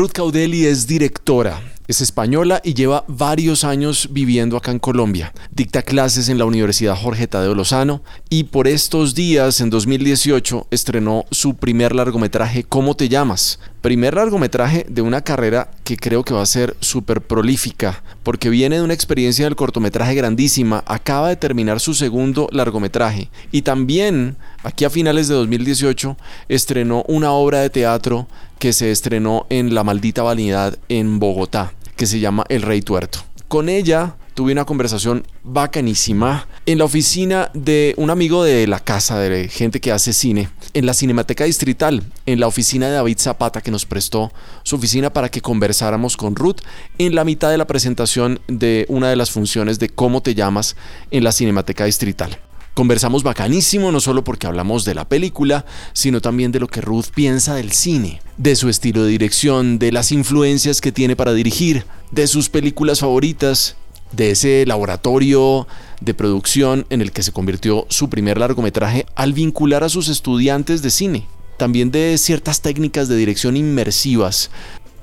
Ruth Caudelli es directora, es española y lleva varios años viviendo acá en Colombia. Dicta clases en la Universidad Jorge Tadeo Lozano y por estos días, en 2018, estrenó su primer largometraje ¿Cómo te llamas? Primer largometraje de una carrera que creo que va a ser súper prolífica, porque viene de una experiencia del cortometraje grandísima, acaba de terminar su segundo largometraje y también, aquí a finales de 2018, estrenó una obra de teatro que se estrenó en La Maldita Vanidad en Bogotá que se llama El Rey Tuerto. Con ella tuve una conversación bacanísima en la oficina de un amigo de la casa, de gente que hace cine, en la Cinemateca Distrital, en la oficina de David Zapata que nos prestó su oficina para que conversáramos con Ruth en la mitad de la presentación de una de las funciones de cómo te llamas en la Cinemateca Distrital. Conversamos bacanísimo, no solo porque hablamos de la película, sino también de lo que Ruth piensa del cine, de su estilo de dirección, de las influencias que tiene para dirigir, de sus películas favoritas, de ese laboratorio de producción en el que se convirtió su primer largometraje al vincular a sus estudiantes de cine. También de ciertas técnicas de dirección inmersivas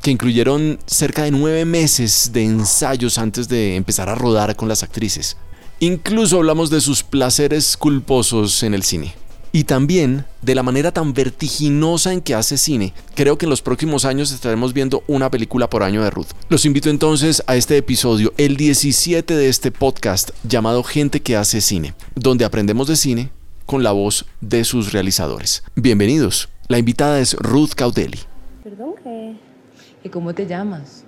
que incluyeron cerca de nueve meses de ensayos antes de empezar a rodar con las actrices. Incluso hablamos de sus placeres culposos en el cine. Y también de la manera tan vertiginosa en que hace cine. Creo que en los próximos años estaremos viendo una película por año de Ruth. Los invito entonces a este episodio, el 17 de este podcast llamado Gente que hace cine, donde aprendemos de cine con la voz de sus realizadores. Bienvenidos. La invitada es Ruth Caudelli. Perdón, ¿qué? ¿Y cómo te llamas?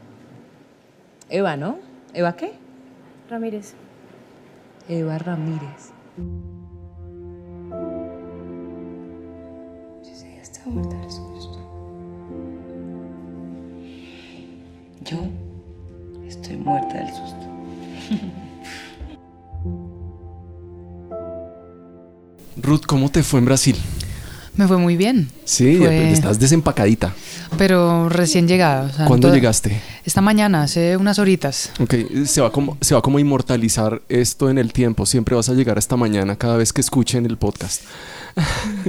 Eva, ¿no? ¿Eva qué? Ramírez. Eva Ramírez. Sí, sí, está muerta del susto. Yo estoy muerta del susto. Ruth, ¿cómo te fue en Brasil? Me fue muy bien. Sí, Fue- estás desempacadita. Pero recién llegada. o sea, ¿Cuándo toda- llegaste? Esta mañana, hace unas horitas. Ok, se va, como, se va como a inmortalizar esto en el tiempo. Siempre vas a llegar esta mañana cada vez que escuchen el podcast.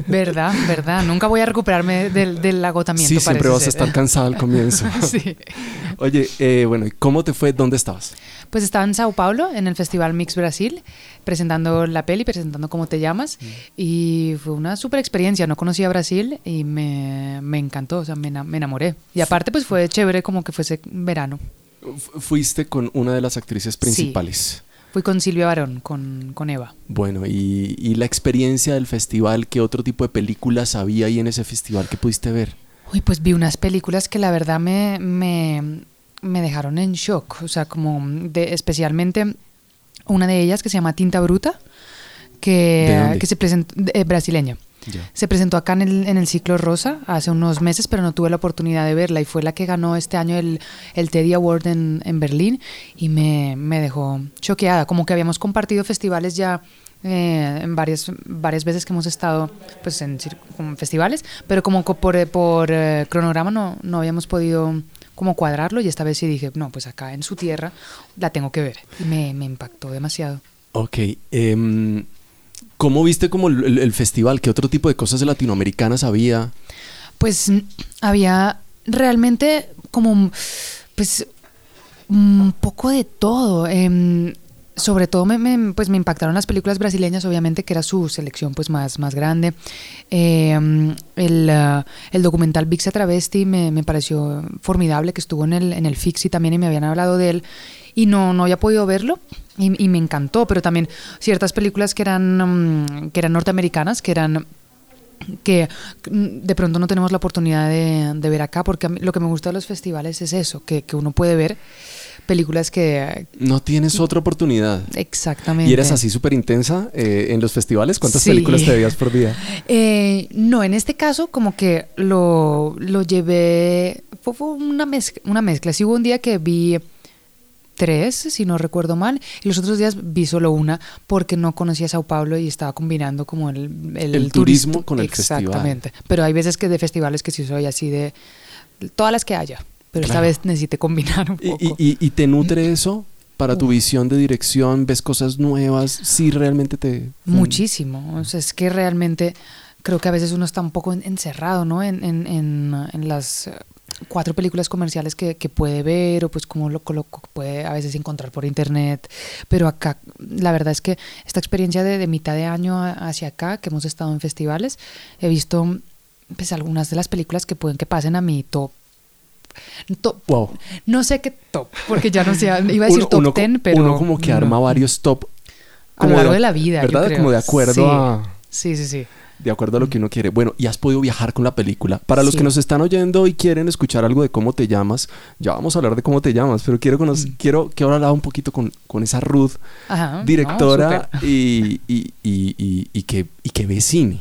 ¿Verdad? ¿Verdad? Nunca voy a recuperarme del, del agotamiento. Sí, siempre vas a estar cansada al comienzo. sí. Oye, eh, bueno, ¿y cómo te fue? ¿Dónde estabas? Pues estaba en Sao Paulo, en el Festival Mix Brasil, presentando la peli, presentando cómo te llamas. Mm. Y fue una super experiencia. No conocía Brasil y me, me encantó, o sea, me, me enamoré. Y aparte, pues fue chévere como que fuese verano. Fu- Fuiste con una de las actrices principales. Fui con Silvia Barón, con, con Eva. Bueno, y, y la experiencia del festival, ¿qué otro tipo de películas había ahí en ese festival que pudiste ver? Uy, pues vi unas películas que la verdad me, me, me dejaron en shock. O sea, como de, especialmente una de ellas que se llama Tinta Bruta, ¿De que, dónde? que se presentó, eh, brasileña. Se presentó acá en el, en el ciclo Rosa hace unos meses, pero no tuve la oportunidad de verla y fue la que ganó este año el, el Teddy Award en, en Berlín y me, me dejó choqueada. Como que habíamos compartido festivales ya eh, en varias, varias veces que hemos estado pues, en como festivales, pero como co- por, por eh, cronograma no, no habíamos podido como cuadrarlo y esta vez sí dije, no, pues acá en su tierra la tengo que ver y me, me impactó demasiado. Ok, em, ¿cómo viste como el, festival? ¿Qué otro tipo de cosas latinoamericanas había? Pues mm, había realmente como pues un poco de todo. em, sobre todo me, me- pues me impactaron las películas brasileñas, obviamente que era su selección pues más, más grande. Em, el, ah, el documental Vixa Travesti me, me pareció formidable, que estuvo en el, en el Fixi también y me habían hablado de él y no, no había podido verlo y, y me encantó, pero también ciertas películas que eran, mm, que eran norteamericanas, que eran que mm, de pronto no tenemos la oportunidad de, de ver acá, porque lo que me gusta de los festivales es eso, que, que uno puede ver películas que... No tienes otra oportunidad. Exactamente. ¿Y eres así súper intensa eh, en los festivales? ¿Cuántas Sí. películas te veías por día? Eh, no, en este caso como que lo, lo llevé, fue, fue una, mezcla, una mezcla. Sí hubo un día que vi tres, si no recuerdo mal, y los otros días vi solo una porque no conocía Sao Paulo y estaba combinando como el, el, El turismo con el festival. Exactamente. Pero hay veces que de festivales que sí soy así de todas las que haya, pero esta vez necesité combinar un ¿Y, poco. y- y- y te nutre eso para tu visión de dirección? ¿Ves cosas nuevas? ¿Sí realmente te...? Muchísimo. O sea, es que realmente creo que a veces uno está un poco en- encerrado, ¿no? En, en, en, en las, cuatro películas comerciales que, que puede ver o pues como lo, lo puede a veces encontrar por internet. Pero acá, la verdad es que esta experiencia de, de mitad de año hacia acá, que hemos estado en festivales, he visto pues algunas de las películas que pueden que pasen a mi top. top Wow. no sé qué top, porque ya no sé, iba a decir Uno- top uno, 10, pero... uno como que no. arma varios top. A lo como largo de la vida, yo ¿Verdad? creo. Como de acuerdo Sí. a... Sí, sí, sí. De acuerdo a lo que uno quiere. Bueno, y has podido viajar con la película. Para los Sí. que nos están oyendo y quieren escuchar algo de cómo te llamas, ya vamos a hablar de cómo te llamas, pero quiero conocer, quiero que ahora hablar un poquito con, con esa Ruth, Ajá. directora no, y, y, y, que, y que ve cine.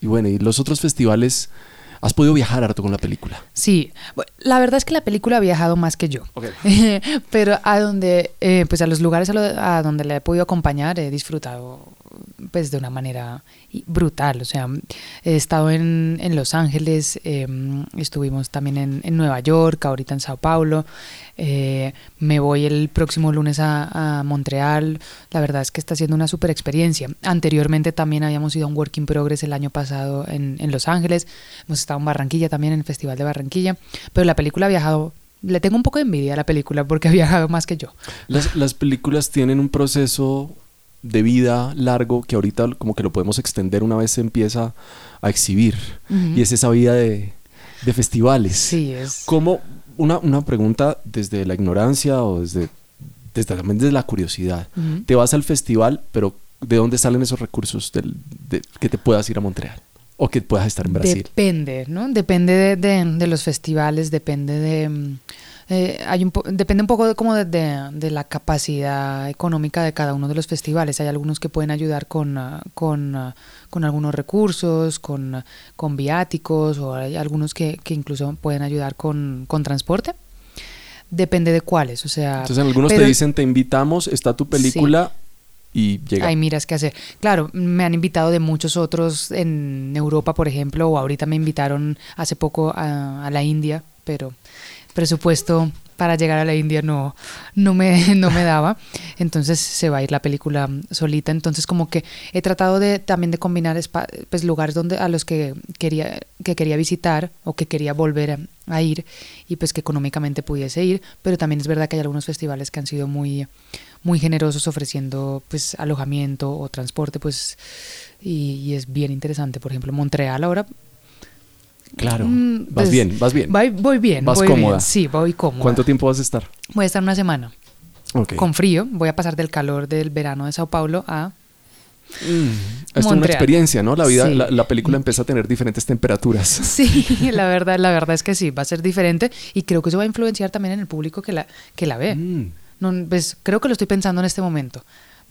Y bueno, y los otros festivales, has podido viajar harto con la película. Sí, la verdad es que la película ha viajado más que yo. Pero a donde, eh, pues a los lugares a, lo- a donde la he podido acompañar, he disfrutado pues de una manera brutal. O sea, he estado en, en Los Ángeles, eh, estuvimos también en, en Nueva York, ahorita en Sao Paulo. eh, me voy el próximo lunes a, a Montreal. La verdad es que está siendo una super experiencia. Anteriormente también habíamos ido a un Work in Progress el año pasado en, en Los Ángeles. Hemos estado en Barranquilla también, en el Festival de Barranquilla. Pero la película ha viajado. Le tengo un poco de envidia a la película porque ha viajado más que yo. Las, las películas tienen un proceso de vida largo que ahorita como que lo podemos extender una vez se empieza a exhibir. Y es esa vida de, de festivales. Sí, es. ¿Cómo, una, una pregunta desde la ignorancia o desde, desde también desde la curiosidad? Te vas al festival, pero ¿de dónde salen esos recursos del- de, que te puedas ir a Montreal? O que puedas estar en Brasil. Depende, ¿no? Depende de, de- de los festivales, depende de... eh, hay un po- depende un poco de, como de, de- de la capacidad económica de cada uno de los festivales. Hay algunos que pueden ayudar con, ah, con, ah, con algunos recursos, con, con viáticos, o hay algunos que, que incluso pueden ayudar con, con transporte. Depende de cuáles, o sea... Entonces algunos pero- te dicen, te invitamos, está tu película y llega. Ay, miras qué hacer. Claro, me han invitado de muchos otros en Europa, por ejemplo, o ahorita me invitaron hace poco a, a la India, pero presupuesto para llegar a la India no, no, me, no me daba. Entonces se va a ir la película solita. Entonces como que he tratado de también de combinar pues, lugares donde a los que quería, que quería visitar o que quería volver a, ir y pues que económicamente pudiese ir. Pero también es verdad que hay algunos festivales que han sido muy muy generosos ofreciendo pues alojamiento o transporte pues y es bien interesante por ejemplo Montreal ahora Claro. mm, vas pues, bien, vas bien. voy, voy bien Vas voy bien. cómoda. sí voy cómoda ¿Cuánto tiempo vas a estar? voy a estar una semana con frío voy a pasar del calor del verano de Sao Paulo a Mm, Esto es una experiencia, ¿no? La vida, Sí. la, la película empieza a tener diferentes temperaturas. sí la verdad la verdad es que sí va a ser diferente y creo que eso va a influenciar también en el público que la que la ve Mm. No, pues, creo que lo estoy pensando en este momento.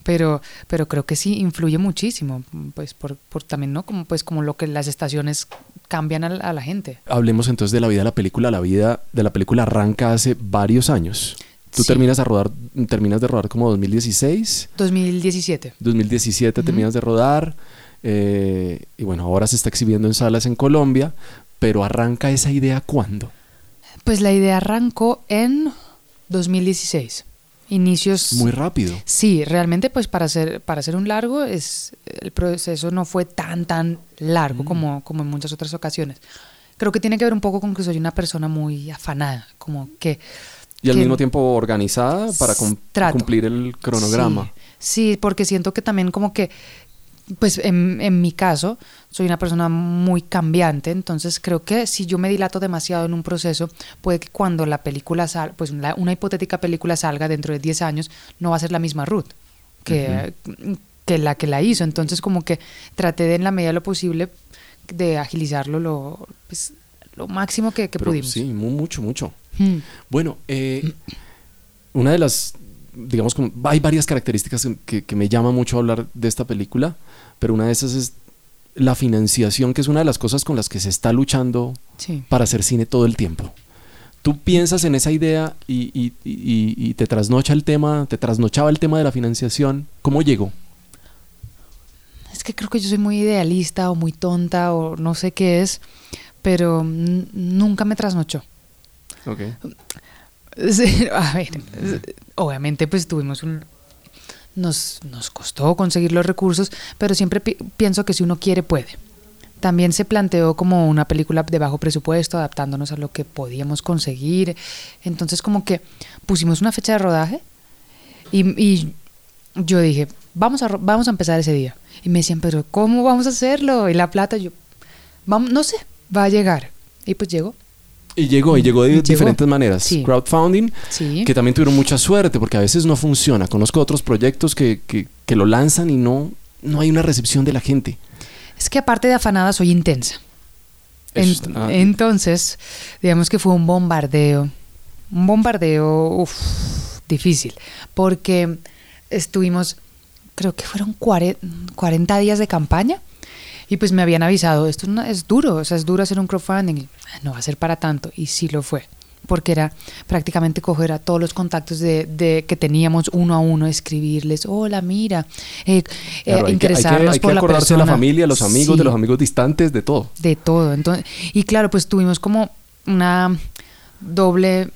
Pero, pero creo que sí influye muchísimo, pues por, por también, ¿no? Como pues como lo que las estaciones cambian a, la- a la gente. Hablemos entonces de la vida de la película. La vida de la película arranca hace varios años. Tú Sí. terminas a rodar, terminas de rodar como 2016, 2017. 2017 Ujú. terminas de rodar eh, y bueno, ahora se está exhibiendo en salas en Colombia, pero arranca esa idea cuándo? Pues la idea arrancó en 2016. Inicios Muy rápido. Sí, realmente pues para hacer para hacer un largo es el proceso no fue tan tan largo Mm. como como en muchas otras ocasiones. Creo que tiene que ver un poco con que soy una persona muy afanada, como que Y al que- mismo tiempo organizada para cum- Trato. cumplir el cronograma. Sí, sí, porque siento que también como que, pues en, en mi caso, soy una persona muy cambiante, entonces creo que si yo me dilato demasiado en un proceso, puede que cuando la película salga, pues una hipotética película salga dentro de 10 años, no va a ser la misma Ruth que, que la que la hizo. Entonces como que traté de en la medida de lo posible de agilizarlo lo, pues, lo máximo que, que Pero pudimos. sí, mu- mucho, mucho. Mm. Bueno, eh, una de las, digamos, como, hay varias características que, que me llama mucho hablar de esta película, pero una de esas es la financiación, que es una de las cosas con las que se está luchando Sí. para hacer cine todo el tiempo. Tú piensas en esa idea y, y- y- y te trasnocha el tema, te trasnochaba el tema de la financiación. ¿Cómo llegó? Es que creo que yo soy muy idealista o muy tonta o no sé qué es, pero nunca me trasnochó. Sí, a ver, obviamente pues tuvimos un... Nos, nos costó conseguir los recursos, pero siempre pi- pienso que si uno quiere, puede. también se planteó como una película de bajo presupuesto, adaptándonos a lo que podíamos conseguir. Entonces como que pusimos una fecha de rodaje y, y yo dije, vamos a, vamos a empezar ese día. Y me decían, pero ¿cómo vamos a hacerlo? Y la plata, yo, vamos, no sé, va a llegar. Y pues llegó. Y llegó, y llegó de diferentes maneras. Sí. Crowdfunding, Sí. que también tuvieron mucha suerte, porque a veces no funciona. Conozco otros proyectos que, que, que lo lanzan y no, no hay una recepción de la gente. Es que aparte de afanada soy intensa. Eso En- está- ah. entonces, digamos que fue un bombardeo, un bombardeo uf, difícil, porque estuvimos, creo que fueron cuare- 40 días de campaña y pues me habían avisado, esto es, duro, o sea, es duro hacer un crowdfunding, "Ah, no va a ser para tanto, y sí lo fue. Porque era prácticamente coger a todos los contactos de, de- que teníamos uno a uno, escribirles, hola, mira, eh, eh, Claro, hay que- hay que, interesarnos hay que por la acordarse de la familia, los amigos, Sí de los amigos distantes, de todo. de todo. Entonces, y claro, pues tuvimos como una doble,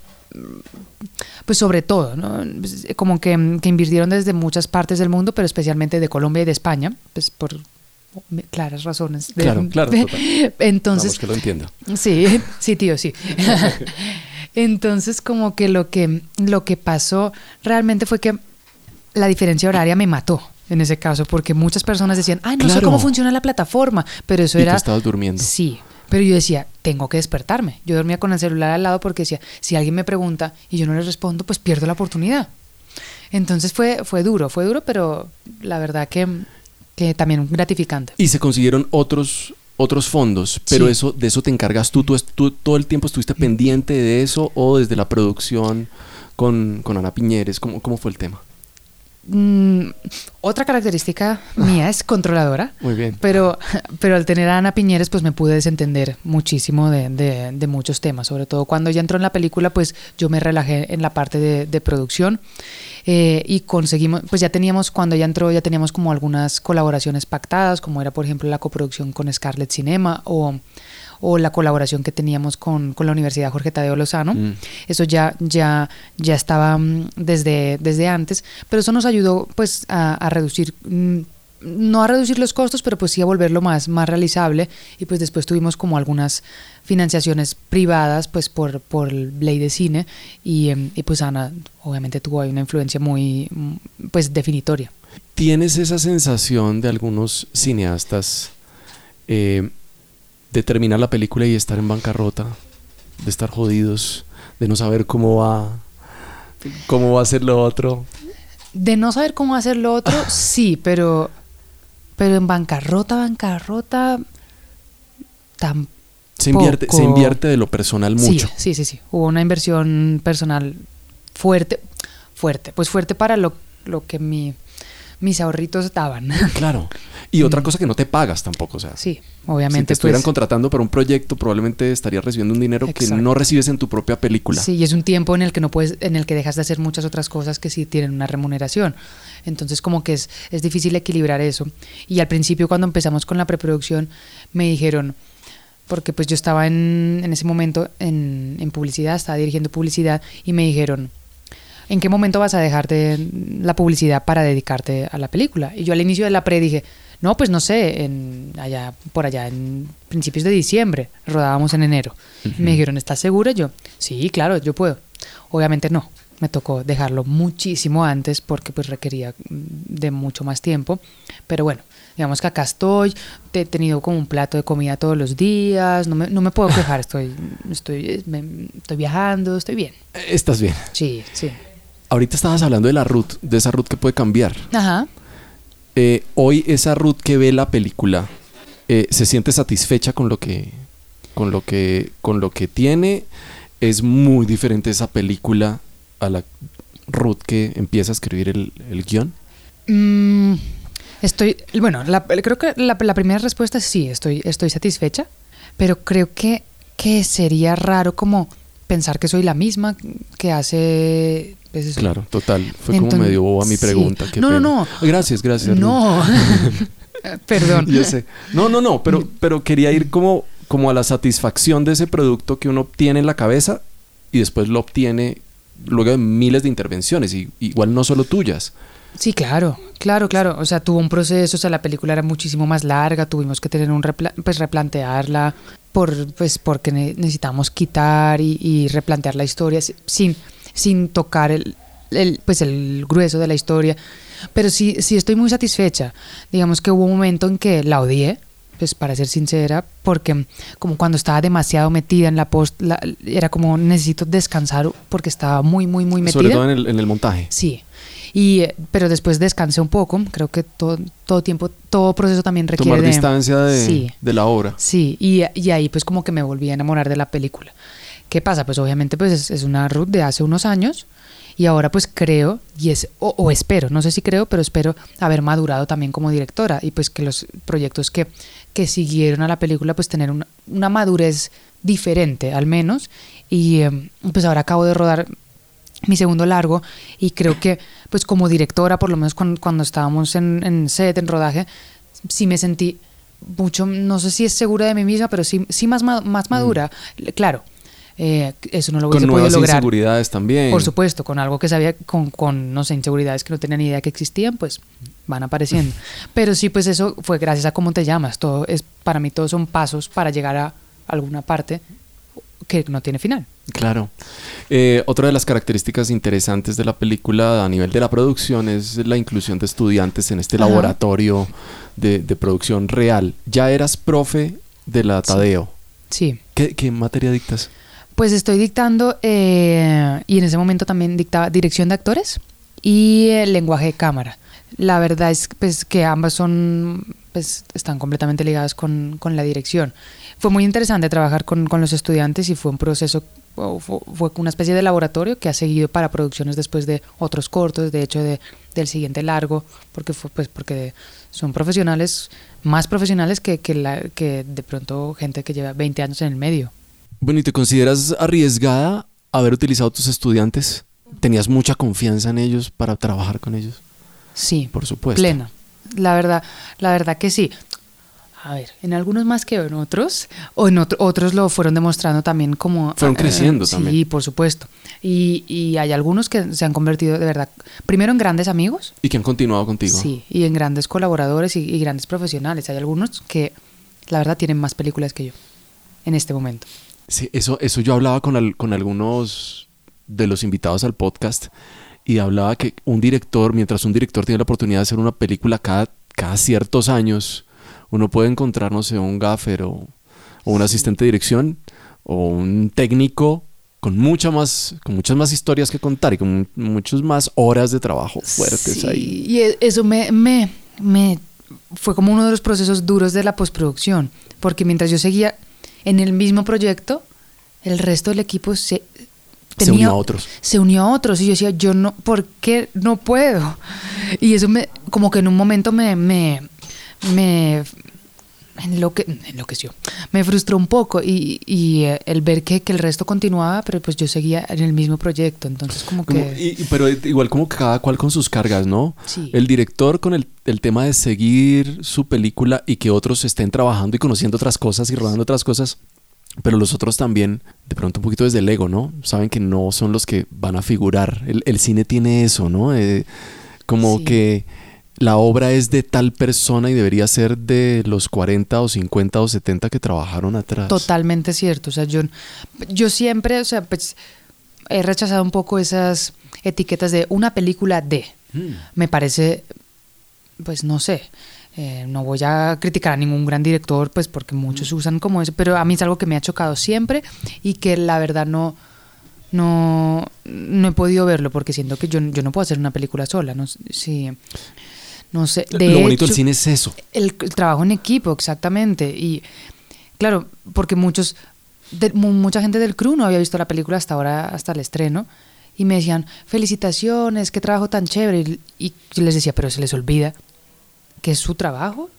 pues sobre todo, ¿no? Como que, que invirtieron desde muchas partes del mundo, pero especialmente de Colombia y de España, pues por claras razones. de- Claro, claro. Entonces, Vamos, que lo entienda. Sí, sí, tío, sí. Entonces, como que lo que lo que pasó realmente fue que la diferencia horaria me mató en ese caso, porque muchas personas decían, ay, no sé cómo funciona la plataforma, pero eso Y era... estabas durmiendo. Sí, pero yo decía, tengo que despertarme. Yo dormía con el celular al lado porque decía, si alguien me pregunta y yo no le respondo, pues pierdo la oportunidad. Entonces fue, fue duro, fue duro, pero la verdad que, que también gratificante. Y se consiguieron otros otros fondos, pero Sí. eso de eso te encargas tú, tú, tú todo el tiempo estuviste pendiente de eso o desde la producción con, con Ana Piñeres, ¿cómo, cómo fue el tema? Mm, otra característica mía es controladora. Muy bien. Pero, pero al tener a Ana Piñeres, pues me pude desentender muchísimo de, de- de muchos temas. Sobre todo cuando ya entró en la película, pues yo me relajé en la parte de, de producción. Eh, y conseguimos, pues ya teníamos, cuando ella entró, ya teníamos como algunas colaboraciones pactadas, como era por ejemplo la coproducción con Scarlett Cinema o, o la colaboración que teníamos con, con la Universidad Jorge Tadeo Lozano. Mm. Eso ya, ya, ya estaba mm, desde, desde antes, pero eso nos ayudó pues a, a reducir, mm, no a reducir los costos, pero pues sí a volverlo más, más realizable y pues después tuvimos como algunas financiaciones privadas pues por, por ley de cine y, em, y pues Ana obviamente tuvo ahí una influencia muy pues definitoria. ¿Tienes esa sensación de algunos cineastas eh, de terminar la película y estar en bancarrota, de estar jodidos, de no saber cómo va, cómo va a ser lo otro? De no saber cómo hacer lo otro, sí, pero, pero en bancarrota, bancarrota, tampoco. Se invierte, se invierte de lo personal mucho. Sí, sí, sí, sí. Hubo una inversión personal fuerte, fuerte, pues fuerte para lo, lo que mi, mis ahorritos daban. Claro. Y otra cosa que no te pagas tampoco, o sea. Mm. sí, si obviamente. te estuvieran pues, contratando para un proyecto, probablemente estarías recibiendo un dinero que no recibes en tu propia película. Sí, y es un tiempo en el que no puedes, en el que dejas de hacer muchas otras cosas que sí tienen una remuneración. Entonces como que es, es difícil equilibrar eso. Y al principio cuando empezamos con la preproducción me dijeron, porque pues yo estaba en, en ese momento en, en publicidad, estaba dirigiendo publicidad y me dijeron, ¿en qué momento vas a dejar de la publicidad para dedicarte a la película? Y yo al inicio de la pre dije, no, pues no sé, en allá, por allá, en principios de diciembre, rodábamos en enero. Me dijeron, ¿estás segura? Yo, sí, claro, yo puedo. Obviamente no, me tocó dejarlo muchísimo antes porque pues requería de mucho más tiempo. Pero bueno, digamos que acá estoy, he tenido como un plato de comida todos los días, no me, no me puedo quejar, estoy, estoy, me- estoy viajando, estoy bien. Eh, Estás bien. Sí, sí. Ahorita estabas hablando de la Ruth, de esa Ruth que puede cambiar. Ajá. Eh, hoy esa Ruth que ve la película eh, se siente satisfecha con lo que con lo que con lo que tiene es muy diferente esa película a la Ruth que empieza a escribir el, el guion Mm, estoy, bueno, la- creo que la, la primera respuesta es sí, estoy, estoy satisfecha, pero creo que, que sería raro como pensar que soy la misma que hace... pues, claro total fue como medio boba mi pregunta qué No, no, pena. no. gracias gracias. No, perdón. Yo sé. No, no, no, pero, pero quería ir como, como a la satisfacción de ese producto que uno obtiene en la cabeza y después lo obtiene luego de miles de intervenciones, y igual no solo tuyas. Sí, claro, claro, claro. O sea, tuvo un proceso, o sea, la película era muchísimo más larga, tuvimos que tener un repla- pues replantearla por pues porque ne- necesitamos quitar y, y replantear la historia si- sin sin tocar el, el, pues el grueso de la historia. Pero sí sí estoy muy satisfecha. Digamos que hubo un momento en que la odié, pues para ser sincera, porque como cuando estaba demasiado metida en la post, la- era como necesito descansar porque estaba muy muy muy metida. Sobre todo en el, en el montaje. Sí. Y, eh, pero después descansé un poco. Creo que todo, todo tiempo, todo proceso también requiere Tomar de... distancia de, Sí. de la obra. Sí, y, y ahí pues como que me volví a enamorar de la película. ¿Qué pasa? Pues obviamente pues es, es una Ruth de hace unos años y ahora pues creo, y es, o, o espero, no sé si creo, pero espero haber madurado también como directora y pues que los proyectos que, que siguieron a la película pues tener una, una madurez diferente al menos. Y eh, pues ahora acabo de rodar mi segundo largo y creo que pues como directora por lo menos cuando, cuando estábamos en, en set en rodaje sí me sentí mucho no sé si es segura de mí misma pero sí sí más más madura. Claro eh, eso no lo. Con hubiese podido nuevas lograr inseguridades también. por supuesto con algo que sabía con, con no sé inseguridades que no tenía ni idea que existían pues van apareciendo pero sí pues eso fue gracias a cómo te llamas todo es para mí todos son pasos para llegar a alguna parte que no tiene final Claro. Eh, otra de las características interesantes de la película a nivel de la producción es la inclusión de estudiantes en este Ajá. laboratorio de, de producción real. Ya eras profe de la Tadeo. sí ¿Qué, qué materia dictas? Pues estoy dictando, eh, y en ese momento también dictaba dirección de actores y eh, lenguaje de cámara. La verdad es pues, que ambas son, pues, están completamente ligadas con, con la dirección. Fue muy interesante trabajar con, con los estudiantes y fue un proceso, fue, una especie de laboratorio que ha seguido para producciones después de otros cortos, de hecho de, del siguiente largo, porque, pues, porque son profesionales, más profesionales que, que, la, que de pronto gente que lleva 20 años en el medio. Bueno, ¿y te consideras arriesgada haber utilizado tus estudiantes? ¿Tenías mucha confianza en ellos para trabajar con ellos? Sí, Por supuesto. plena. La verdad, la verdad que sí. A ver, en algunos más que en otros, o en otro- otros lo fueron demostrando también como... Fueron eh, creciendo sí, también. por supuesto. Y, y hay algunos que se han convertido de verdad, primero en grandes amigos, ¿Y que han continuado contigo? sí, y en grandes colaboradores y, y grandes profesionales. Hay algunos que, la verdad, tienen más películas que yo en este momento. Sí, eso, eso yo hablaba con, al- con algunos de los invitados al podcast y hablaba que un director, mientras un director tiene la oportunidad de hacer una película cada, cada ciertos años, uno puede encontrar, no sé, un gaffer o, o un asistente de dirección o un técnico con mucha más, con muchas más historias que contar y con mu- muchas más horas de trabajo fuertes Sí, ahí. Y e- eso me, me, me fue como uno de los procesos duros de la postproducción, porque mientras yo seguía en el mismo proyecto, el resto del equipo se Se unió a otros. Se unió a otros y yo decía, yo no, ¿por qué no puedo? Y eso me, como que en un momento me, me, me enloque, enloqueció, me frustró un poco y, y, eh, el ver que, que el resto continuaba, pero pues yo seguía en el mismo proyecto, entonces como que... Como- y- y- pero igual como que cada cual con sus cargas, ¿no? Sí. El director con el, el tema de seguir su película y que otros estén trabajando y conociendo otras cosas y rodando otras cosas. Pero los otros también, de pronto un poquito desde el ego, ¿no? Saben que no son los que van a figurar. El, el cine tiene eso, ¿no? Eh, como Sí. que la obra es de tal persona y debería ser de los 40 o 50 o 70 que trabajaron atrás. Totalmente cierto. O sea, yo, yo siempre, o sea, pues he rechazado un poco esas etiquetas de una película de. Mm. Me parece, pues no sé. eh, no voy a criticar a ningún gran director, pues porque muchos usan como eso, pero a mí es algo que me ha chocado siempre y que la verdad no, no, no he podido verlo porque siento que yo, yo no puedo hacer una película sola. No, sí, no sé. De Lo bonito del cine es eso. el, el trabajo en equipo, exactamente. Y claro, porque muchos, de- mucha gente del crew no había visto la película hasta ahora, hasta el estreno, y me decían, felicitaciones, qué trabajo tan chévere. Y, y yo les decía, pero se les olvida que es su trabajo.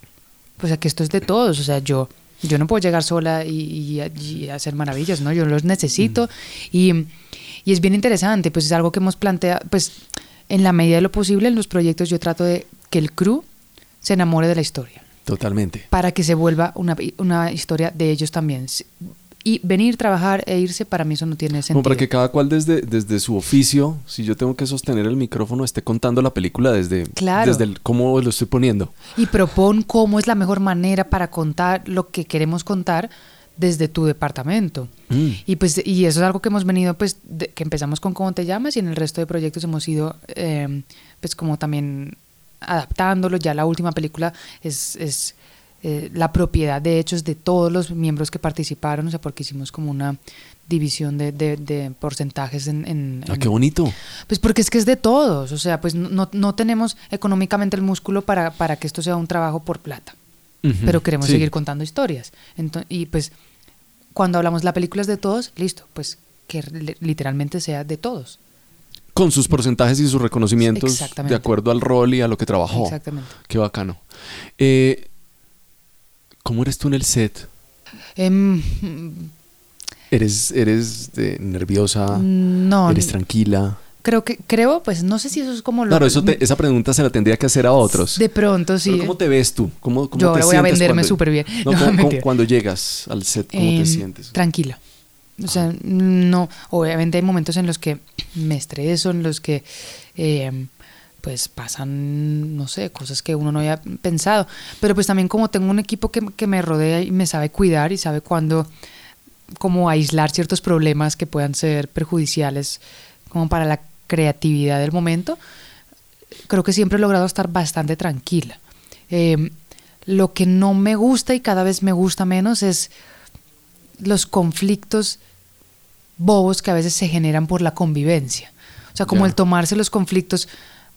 O sea, que esto es de todos. O sea, yo, yo no puedo llegar sola y, y- y hacer maravillas, ¿no? Yo los necesito. Y, y es bien interesante, pues es algo que hemos planteado, pues en la medida de lo posible en los proyectos yo trato de que el crew se enamore de la historia Totalmente. para que se vuelva una, una historia de ellos también. Y venir, trabajar e irse, para mí eso no tiene sentido. Como para que cada cual desde, desde su oficio, si yo tengo que sostener el micrófono, esté contando la película desde, Claro. desde el, cómo lo estoy poniendo. Y propon cómo es la mejor manera para contar lo que queremos contar desde tu departamento. Mm. Y pues y eso es algo que hemos venido pues de- que empezamos con cómo te llamas y en el resto de proyectos hemos ido eh, pues como también adaptándolo. Ya la última película es, es eh, la propiedad de hechos de todos los miembros que participaron, o sea, porque hicimos como una división de, de- de porcentajes en, en- Ah, en- qué bonito. pues porque es que es de todos, o sea, pues no, no- tenemos económicamente el músculo para, para que esto sea un trabajo por plata, pero queremos Sí. seguir contando historias. Ento- y pues cuando hablamos la película es de todos, listo, pues que li- literalmente sea de todos. Con sus porcentajes y sus reconocimientos de acuerdo al rol y a lo que trabajó. Exactamente. Qué bacano. Eh, ¿Cómo eres tú en el set? Em, ¿Eres, eres nerviosa? no, ¿Eres tranquila? creo que, creo, pues no sé si eso es como lo Claro, eso te- esa pregunta se la tendría que hacer a otros. de pronto sí. Pero ¿Cómo te ves tú? ¿Cómo, cómo Yo te ahora voy a sientes venderme cuando- súper bien. No, No, ¿cómo- cómo- mentira. cuando llegas al set, ¿cómo Em, te sientes? Tranquila. O sea, no, obviamente hay momentos en los que me estreso, en los que eh, pues pasan, no sé, cosas que uno no había pensado. Pero pues también como tengo un equipo que, que me rodea y me sabe cuidar y sabe cuándo, como aislar ciertos problemas que puedan ser perjudiciales como para la creatividad del momento, creo que siempre he logrado estar bastante tranquila. Eh, lo que no me gusta y cada vez me gusta menos es los conflictos bobos que a veces se generan por la convivencia. O sea, como el tomarse los conflictos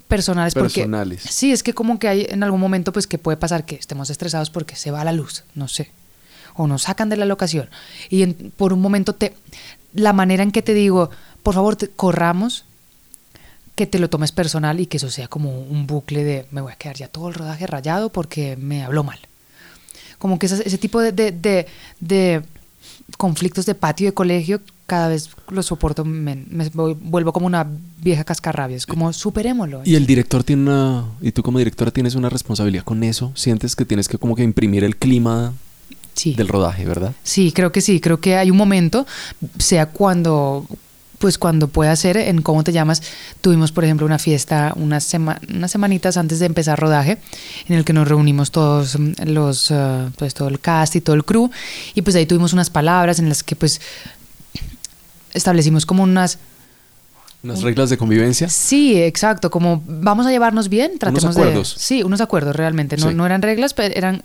personales. Personales. Porque, sí, es que como que hay en algún momento pues que puede pasar que estemos estresados porque se va la luz, no sé. O nos sacan de la locación. Y en- por un momento te... La manera en que te digo, por favor, te- corramos, que te lo tomes personal y que eso sea como un bucle de me voy a quedar ya todo el rodaje rayado porque me habló mal. Como que ese, ese tipo de, de, de- de conflictos de patio de colegio cada vez los soporto, me, vuelvo como una vieja cascarrabias, como superémoslo. Y el director tiene una, y tú como directora tienes una responsabilidad con eso, sientes que tienes que como que imprimir el clima sí. del rodaje, ¿verdad? Sí, creo que sí, creo que hay un momento, sea cuando pues cuando pueda ser en cómo te llamas, tuvimos por ejemplo una fiesta unas, sema- unas semanitas antes de empezar rodaje, en el que nos reunimos todos mm, los, eh, pues todo el cast y todo el crew, y pues ahí tuvimos unas palabras en las que pues establecimos como unas Unas reglas de convivencia. Sí, exacto, como vamos a llevarnos bien, tratemos de... acuerdos. Sí, unos acuerdos realmente, no, Sí. no eran reglas, pero eran...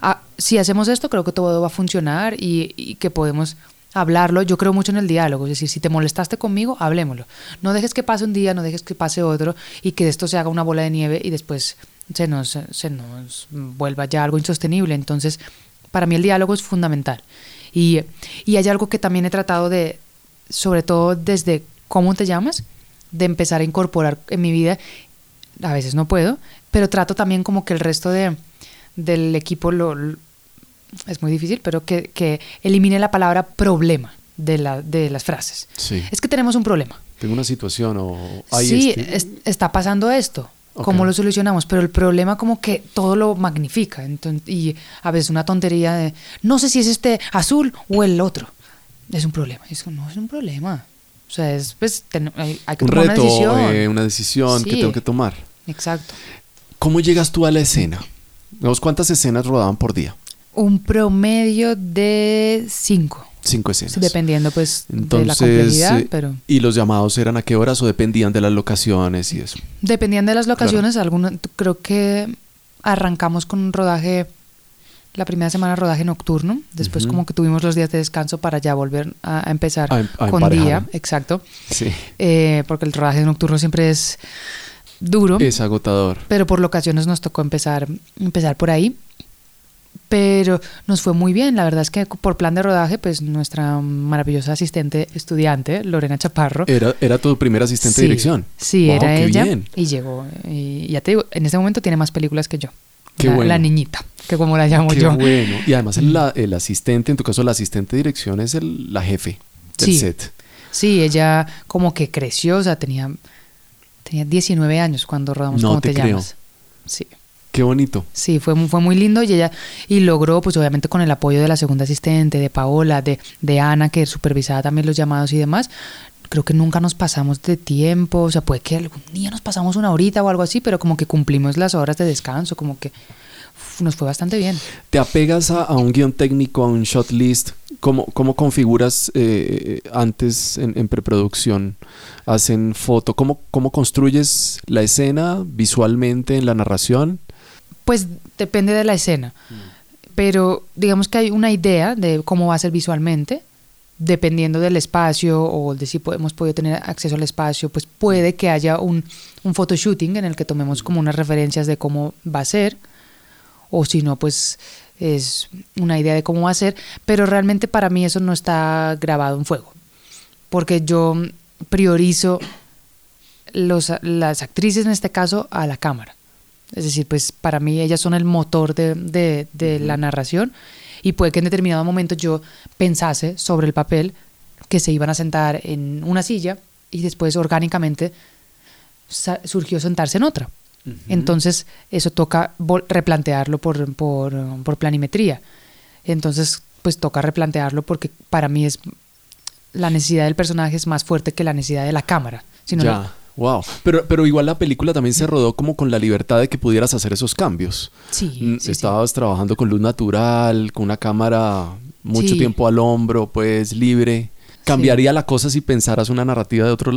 ah, si hacemos esto, creo que todo va a funcionar y, y que podemos hablarlo. Yo creo mucho en el diálogo, es decir, si te molestaste conmigo, hablémoslo. No dejes que pase un día, no dejes que pase otro y que esto se haga una bola de nieve y después se nos, se nos vuelva ya algo insostenible. Entonces, para mí el diálogo es fundamental. Y, y hay algo que también he tratado de, sobre todo desde cómo te llamas, de empezar a incorporar en mi vida. A veces no puedo, pero trato también como que el resto de, del equipo lo- es muy difícil, pero que, que elimine la palabra problema de, la, de las frases. Sí. Es que tenemos un problema. Tengo una situación o hay sí, este- es- está pasando esto. ¿Cómo lo solucionamos? Pero el problema como que todo lo magnifica. Entonces, y a veces una tontería de, no sé si es este azul o el otro. Es un problema. Es que no es un problema. O sea, es, pues, ten- hay, hay que un tomar reto, una decisión. eh, una decisión que tengo que tomar. Exacto. ¿Cómo llegas tú a la escena? ¿Cuántas escenas rodaban por día? Un promedio de cinco. Cinco escenas. Dependiendo, pues, de la complejidad, eh, pero... ¿Y los llamados eran a qué horas o dependían de las locaciones y eso? Dependían de las locaciones, alguna- creo que arrancamos con un rodaje, la primera semana rodaje nocturno, después como que tuvimos los días de descanso para ya volver a, a empezar A em- a con emparejar. día, exacto, Sí. Eh, porque el rodaje nocturno siempre es duro, Es agotador. pero por locaciones nos tocó empezar, empezar por ahí. Pero nos fue muy bien, la verdad es que por plan de rodaje, pues nuestra maravillosa asistente estudiante, Lorena Chaparro, Era, era tu primer asistente Sí, de dirección. Sí, Wow, era ella. bien. Y llegó. Y ya te digo, en este momento tiene más películas que yo. Qué la, bueno. la niñita, que como la llamo Qué yo. bueno. Y además el, la- el asistente, en tu caso, el asistente de dirección es el, la jefe del Sí. set. Sí, ella como que creció, o sea, tenía, tenía 19 años cuando rodamos No ¿Cómo te te, creo. llamas? Sí. Qué bonito. Sí, fue, fue muy lindo y ella y logró, pues obviamente con el apoyo de la segunda asistente, de Paola, de, de Ana, que supervisaba también los llamados y demás. Creo que nunca nos pasamos de tiempo, o sea, puede que algún día nos pasamos una horita o algo así, pero como que cumplimos las horas de descanso, como que uf, nos fue bastante bien. ¿Te apegas a, a un guion técnico, a un shot list? ¿Cómo, cómo configuras eh, antes en, en preproducción? ¿Hacen foto? ¿Cómo, ¿Cómo construyes la escena visualmente en la narración? Pues depende de la escena. Pero digamos que hay una idea de cómo va a ser visualmente, dependiendo del espacio o de si hemos podido tener acceso al espacio, pues puede que haya un, un photoshooting en el que tomemos como unas referencias de cómo va a ser, o si no, pues es una idea de cómo va a ser, pero realmente para mí eso no está grabado en fuego, porque yo priorizo los, las actrices en este caso a la cámara. Es decir, pues para mí ellas son el motor de, de- de la narración y puede que en determinado momento yo pensase sobre el papel que se iban a sentar en una silla y después orgánicamente surgió sentarse en otra. Entonces eso toca replantearlo por, por, por planimetría. Entonces pues toca replantearlo porque para mí es la necesidad del personaje es más fuerte que la necesidad de la cámara. Si no, ya, wow. Pero, pero igual la película también se rodó como con la libertad de que pudieras hacer esos cambios. Sí, Mm, sí, sí. Estabas trabajando con luz natural, con una cámara mucho Sí. tiempo al hombro, pues libre. ¿Cambiaría la cosa si pensaras una narrativa de otro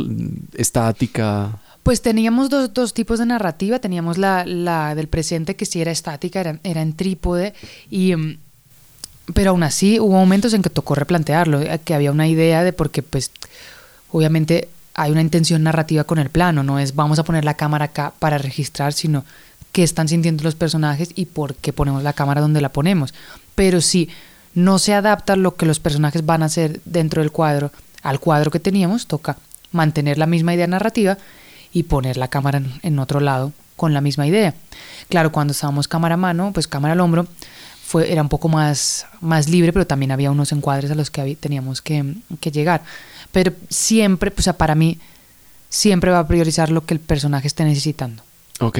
estática? Pues teníamos dos, dos tipos de narrativa. Teníamos la, la del presente que sí era estática, era, era en trípode. Y, mm, pero aún así hubo momentos en que tocó replantearlo, eh, que había una idea de porque pues obviamente hay una intención narrativa con el plano, no es vamos a poner la cámara acá para registrar, sino qué están sintiendo los personajes y por qué ponemos la cámara donde la ponemos. Pero si no se adapta lo que los personajes van a hacer dentro del cuadro al cuadro que teníamos, toca mantener la misma idea narrativa y poner la cámara en, otro lado con la misma idea. Claro, cuando estábamos cámara a mano, pues cámara al hombro, fue, era un poco más, más libre, pero también había unos encuadres a los que teníamos que llegar. Pero siempre, o sea, para mí, siempre va a priorizar lo que el personaje esté necesitando. Ok.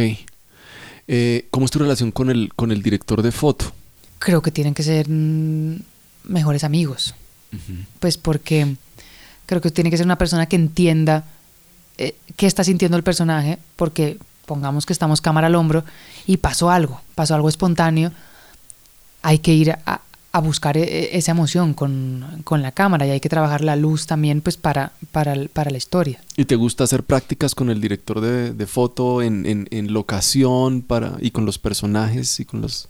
Eh, ¿Cómo es tu relación con el, con el director de foto? Creo que tienen que ser mm, mejores amigos. Pues porque creo que tiene que ser una persona que entienda eh, qué está sintiendo el personaje, porque pongamos que estamos cámara al hombro y pasó algo, pasó algo espontáneo, hay que ir a, a buscar e- e- esa emoción con, con la cámara y hay que trabajar la luz también pues para, para, para la historia. ¿Y te gusta hacer prácticas con el director de, de foto en, en- en locación para, y con los personajes y con los...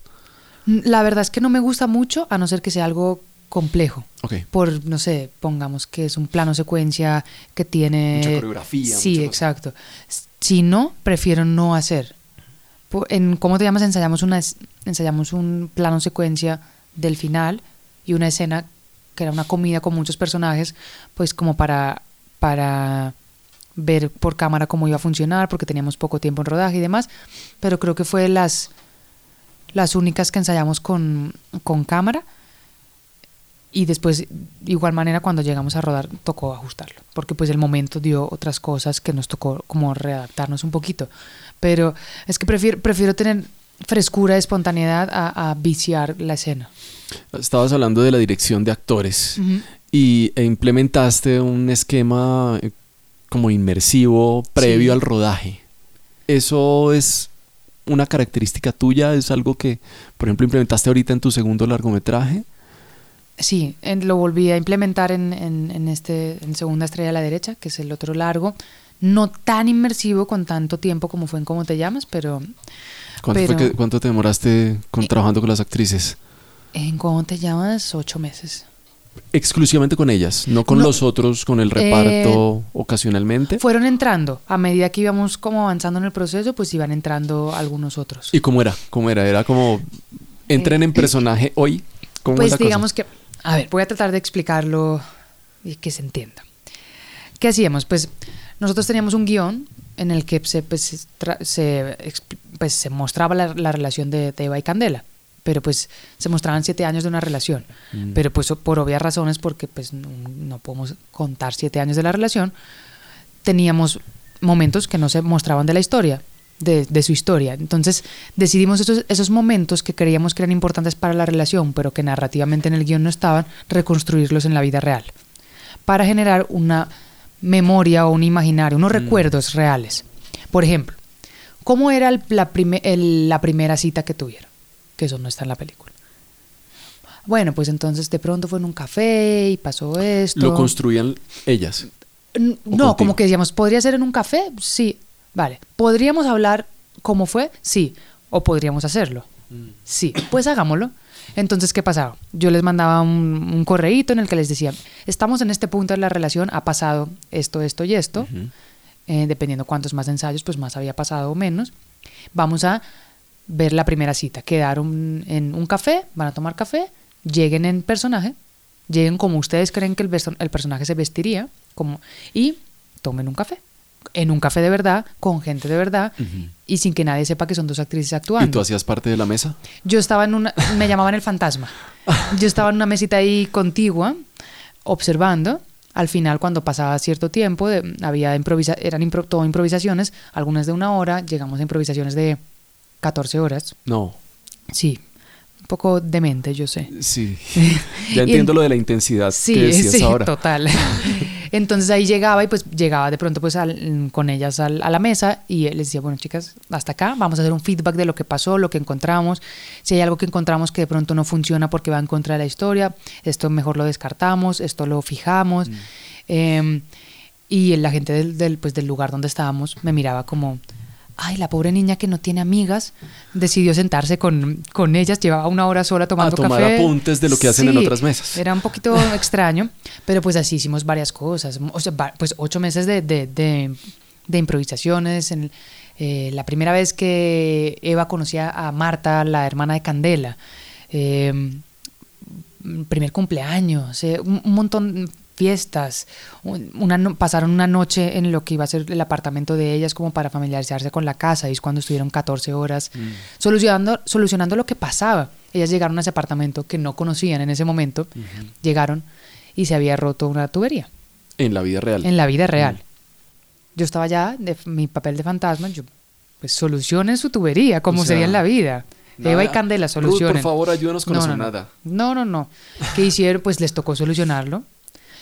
Mm, La verdad es que no me gusta mucho, a no ser que sea algo complejo. Por, no sé, pongamos que es un plano secuencia que tiene... Mucha coreografía, Sí, cosa. exacto. Si no, prefiero no hacer. En ¿Cómo te llamas? Ensayamos, una, ensayamos un plano secuencia del final y una escena que era una comida con muchos personajes, pues como para, para ver por cámara cómo iba a funcionar, porque teníamos poco tiempo en rodaje y demás, pero creo que fue las, las únicas que ensayamos con, con cámara y después, de igual manera, cuando llegamos a rodar, tocó ajustarlo, porque pues el momento dio otras cosas que nos tocó como readaptarnos un poquito. Pero es que prefiero, prefiero tener frescura, espontaneidad a, a viciar la escena. Estabas hablando de la dirección de actores y, e implementaste un esquema eh, como inmersivo previo Sí. al rodaje. ¿Eso es una característica tuya? ¿Es algo que, por ejemplo, implementaste ahorita en tu segundo largometraje? Sí, en- lo volví a implementar en, en, en este, en Segunda Estrella a la Derecha, que es el otro largo. No tan inmersivo con tanto tiempo como fue en Cómo te llamas, pero ¿Cuánto, fue Pero- que- cuánto te demoraste con, trabajando con las actrices? en Cómo te llamas, ocho meses. Exclusivamente con ellas, no con No. los otros, con el reparto ocasionalmente. Fueron entrando, a medida que íbamos como avanzando en el proceso, pues iban entrando algunos otros. ¿Y cómo era? ¿Cómo era? Era como entren en personaje hoy. ¿Cómo es Pues la cosa? digamos que, a ver, voy a tratar de explicarlo y que se entienda. ¿Qué hacíamos? Pues nosotros teníamos un guion en el que se, pues, se, pues, se mostraba la, la relación de, de Eva y Candela, pero pues se mostraban siete años de una relación, Mm. pero pues por obvias razones, porque pues no, no podemos contar siete años de la relación, teníamos momentos que no se mostraban de la historia de, de su historia. Entonces decidimos esos, esos momentos que creíamos que eran importantes para la relación, pero que narrativamente en el guion no estaban, reconstruirlos en la vida real, para generar una memoria o un imaginario, unos recuerdos reales. Por ejemplo, ¿cómo era el- la, prime- el- la primera cita que tuvieron? Que eso no está en la película. Bueno, pues entonces de pronto fue en un café y pasó esto. Lo construían ellas. N- ¿O No, contigo? como que decíamos, ¿podría ser en un café? Sí, vale. ¿Podríamos hablar cómo fue? Sí. ¿O podríamos hacerlo? Sí, pues hagámoslo. Entonces, ¿qué pasaba? Yo les mandaba un, un correíto en el que les decía, estamos en este punto de la relación, ha pasado esto, esto y esto. Eh, dependiendo cuántos más ensayos, pues más había pasado o menos. Vamos a ver la primera cita. Quedaron en un café, van a tomar café, lleguen en personaje, lleguen como ustedes creen que el, perso- el personaje se vestiría, como, y tomen un café. En un café de verdad, con gente de verdad, y sin que nadie sepa que son dos actrices ¿Y actuando. tú hacías parte de la mesa? Yo estaba en una, me llamaban el fantasma. Yo estaba en una mesita ahí contigua, observando. Al final, cuando pasaba cierto tiempo, de- había improvisa eran impro- todo improvisaciones, algunas de una hora, llegamos a improvisaciones de 14 horas. No. Sí, un poco demente, yo sé. Sí. Ya en- entiendo lo de la intensidad Sí, que decías sí, ahora. total. Entonces ahí llegaba y pues llegaba de pronto pues al- con ellas al- a la mesa y les decía, bueno chicas, hasta acá, vamos a hacer un feedback de lo que pasó, lo que encontramos. Si hay algo que encontramos que de pronto no funciona porque va en contra de la historia, esto mejor lo descartamos, esto lo fijamos. Eh, y la gente del, del, pues, del lugar donde estábamos me miraba como, ay, la pobre niña que no tiene amigas, decidió sentarse con, con ellas, llevaba una hora sola tomando tomar café. apuntes de lo que hacen en otras mesas. Era un poquito extraño, pero pues así hicimos varias cosas. O sea, pues ocho meses de, de, de- de improvisaciones. En, eh, la primera vez que Eva conocía a Marta, la hermana de Candela. Eh, primer cumpleaños, eh, un, un montón fiestas, una pasaron una noche en lo que iba a ser el apartamento de ellas como para familiarizarse con la casa y es cuando estuvieron 14 horas solucionando, solucionando lo que pasaba. Ellas llegaron a ese apartamento que no conocían en ese momento, llegaron y se había roto una tubería En la vida real. en la vida real. Yo estaba ya de mi papel de fantasma, yo pues solucionen su tubería como O sea, sería en la vida. nada. Eva y Candela Ruth, solucionen. por favor, ayúdanos con no, eso, no. nada. No, no, no. ¿Qué hicieron? Pues les tocó solucionarlo.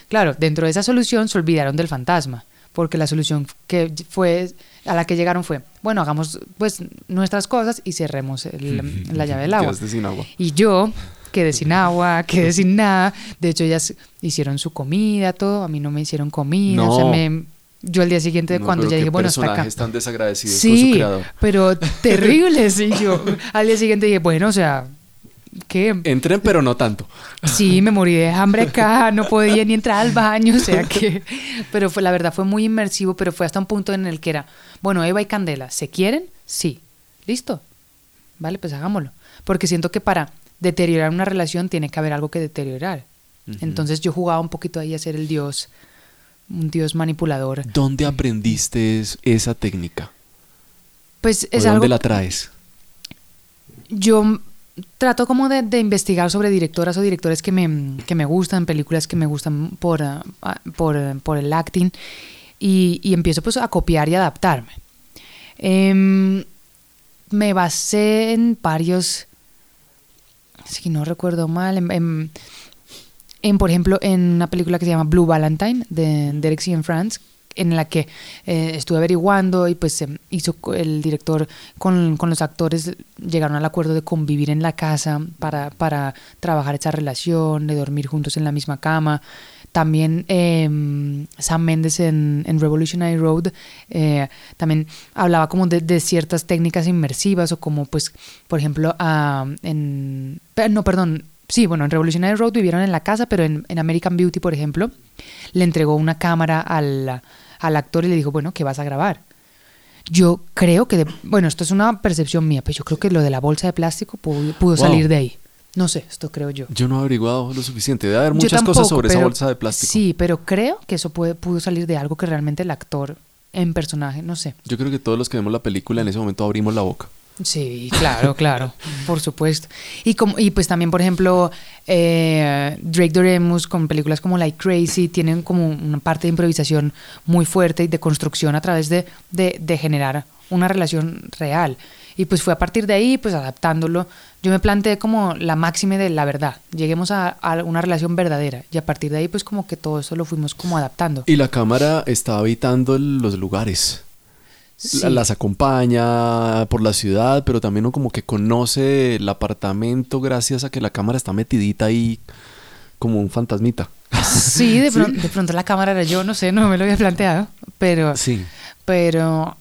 Claro, dentro de esa solución se olvidaron del fantasma, porque la solución que fue a la que llegaron fue, bueno, hagamos pues nuestras cosas y cerremos el- la llave del agua. Sin agua. Y yo quedé sin agua, quedé sin nada. De hecho, ellas hicieron su comida, todo. A mí no me hicieron comida. O sea, me, yo al día siguiente, No, cuando ya dije, bueno, hasta acá. tan desagradecidos con su Sí, creador. pero terribles. Y yo al día siguiente dije, bueno, o sea, ¿qué? Entren, pero no tanto. Sí, me morí de hambre acá, no podía ni entrar al baño, o sea que... Pero fue, la verdad fue muy inmersivo, pero fue hasta un punto en el que era, bueno, Eva y Candela, ¿se quieren? Sí. ¿Listo? Vale, pues hagámoslo. Porque siento que para deteriorar una relación tiene que haber algo que deteriorar. Entonces yo jugaba un poquito ahí a ser el dios, un dios manipulador. ¿Dónde aprendiste es- esa técnica? Pues ¿O es de algo... dónde la traes? yo trato como de, de investigar sobre directoras o directores que me, que me gustan, películas que me gustan por, ah, ah, por, por el acting y, y empiezo pues a copiar y adaptarme. Em, me basé en varios, si no recuerdo mal, en, por ejemplo, en una película que se llama Blue Valentine de Derek Cianfrance, en la que eh, estuve averiguando y pues em, hizo el director con, con los actores, llegaron al acuerdo de convivir en la casa para, para trabajar esa relación, de dormir juntos en la misma cama. También em, Sam Mendes en, en Revolutionary Road eh, también hablaba como de, de ciertas técnicas inmersivas o como pues, por ejemplo, ah, en... No, perdón, sí, bueno, en Revolutionary Road vivieron en la casa, pero en American Beauty, por ejemplo, le entregó una cámara al, al actor y le dijo, bueno, ¿qué vas a grabar? Yo creo que, de- bueno, esto es una percepción mía, pero yo creo que lo de la bolsa de plástico pudo, pudo Wow. salir de ahí. No sé, esto creo yo. Yo no he averiguado lo suficiente. Debe haber muchas cosas sobre esa bolsa de plástico. Sí, pero creo que eso puede, pudo salir de algo que realmente el actor en personaje, no sé. Yo creo que todos los que vemos la película en ese momento abrimos la boca. Sí, claro, claro, por supuesto. Y como y pues también, por ejemplo, eh, Drake Doremus con películas como Like Crazy tienen como una parte de improvisación muy fuerte y de construcción a través de, de, de generar una relación real. Y pues fue a partir de ahí, pues adaptándolo. Yo me planteé como la máxima de la verdad. Lleguemos a, a una relación verdadera. Y a partir de ahí, pues como que todo eso lo fuimos como adaptando. Y la cámara está habitando los lugares. Sí. Las acompaña por la ciudad, pero también uno como que conoce el apartamento gracias a que la cámara está metidita ahí como un fantasmita. Sí, de, pron- de pronto la cámara era yo, no sé, no me lo había planteado. Pero, Sí. pero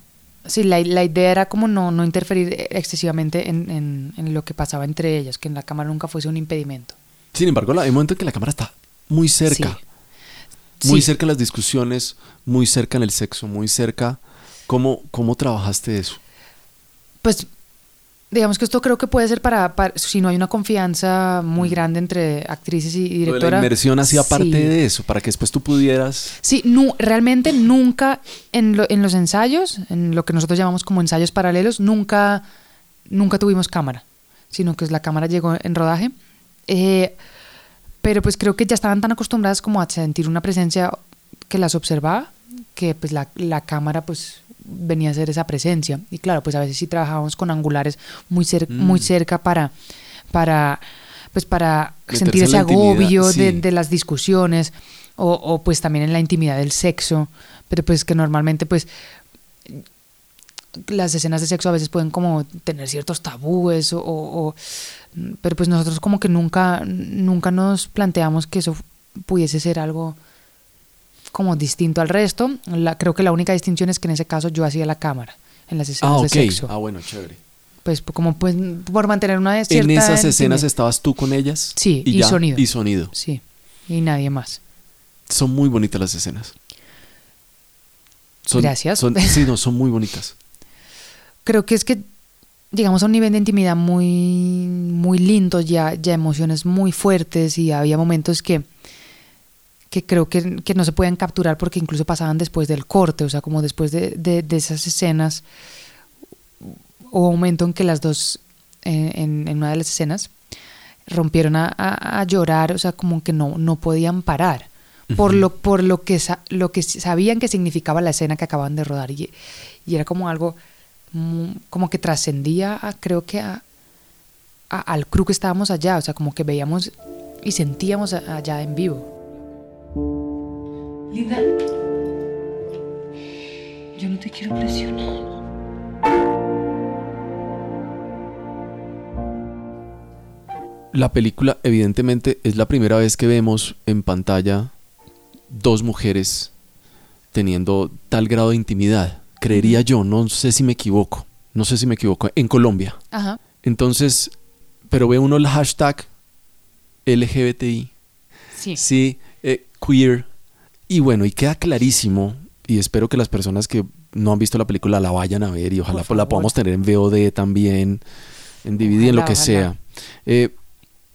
sí, la, la idea era como no, no interferir excesivamente en, en- en lo que pasaba entre ellas, que en la cámara nunca fuese un impedimento. Sin embargo, la- hay un momento en que la cámara está muy cerca. Sí. Muy Sí. cerca en las discusiones, muy cerca en el sexo, muy cerca. ¿Cómo, cómo trabajaste eso? Pues digamos que esto creo que puede ser para, para- si no hay una confianza muy grande entre actrices y directora. la inmersión hacía parte de eso, para que después tú pudieras... Sí, realmente nunca en, lo- en los ensayos, en lo que nosotros llamamos como ensayos paralelos, nunca, nunca tuvimos cámara, sino que la cámara llegó en rodaje. Eh, pero pues creo que ya estaban tan acostumbradas como a sentir una presencia que las observaba, que pues la, la cámara pues venía a ser esa presencia. Y claro, pues a veces sí trabajábamos con angulares muy, cer- Mm. muy cerca para, para, pues para Meterse sentir en ese agobio de, sí. de las discusiones o, o, pues también en la intimidad del sexo, pero pues que normalmente pues las escenas de sexo a veces pueden como tener ciertos tabúes o, o- o- pero pues nosotros como que nunca nunca nos planteamos que eso pudiese ser algo como distinto al resto. La- creo que la única distinción es que en ese caso yo hacía la cámara en las escenas Ah, de ok. sexo. Ah, bueno, chévere. Pues como pues por mantener una cierta ¿En esas escenas estabas tú con ellas? Sí, y ya, sonido. Y sonido. Sí, y nadie más. Son muy bonitas las escenas. Son- Gracias. son- sí, no, son muy bonitas. creo que es que llegamos a un nivel de intimidad muy, muy lindo, ya, ya emociones muy fuertes y había momentos que, que creo que, que no se pueden capturar porque incluso pasaban después del corte, o sea, como después de, de- de esas escenas, hubo un momento en que las dos, eh, en, en una de las escenas, rompieron a, a- a llorar, o sea, como que no, no podían parar. Por, Ujú. lo, por lo, que lo que sabían que significaba la escena que acababan de rodar. Y, y era como algo como que trascendía creo que a, al crew que estábamos allá, o sea, como que veíamos y sentíamos allá en vivo. Linda, yo no te quiero presionar. La película, evidentemente, es la primera vez que vemos en pantalla dos mujeres teniendo tal grado de intimidad. Creería yo, no sé si me equivoco. No sé si me equivoco. En Colombia. Ajá. Entonces, pero ve uno el hashtag LGBTI. Sí. Sí, queer. Y bueno, y queda clarísimo, y espero que las personas que no han visto la película la vayan a ver y ojalá pues, la podamos tener en VOD también, en DVD, en lo que ojalá. sea. Eh,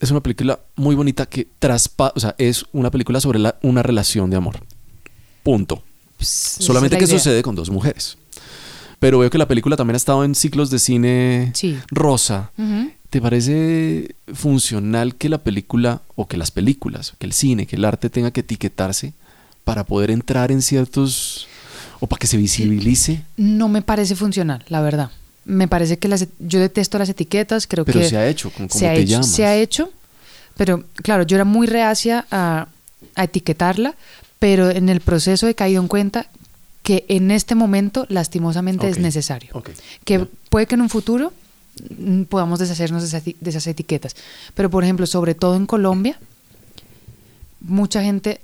es una película muy bonita que traspa, o sea, es una película sobre la- una relación de amor. Punto. Pues, Solamente que idea. sucede con dos mujeres. Pero veo que la película también ha estado en ciclos de cine Sí. rosa. Ujú. ¿Te parece funcional que la película, o que las películas, que el cine, que el arte tenga que etiquetarse para poder entrar en ciertos... o para que se visibilice? No me parece funcional, la verdad. Me parece que las, yo detesto las etiquetas, creo Pero que se ha hecho, con cómo se ha te hecho, llamas. se ha hecho, pero claro, yo era muy reacia a, a etiquetarla, pero en el proceso he caído en cuenta que en este momento lastimosamente es necesario. ok, Que puede que en un futuro podamos deshacernos de esas, eti- de esas etiquetas. Pero por ejemplo, sobre todo en Colombia, mucha gente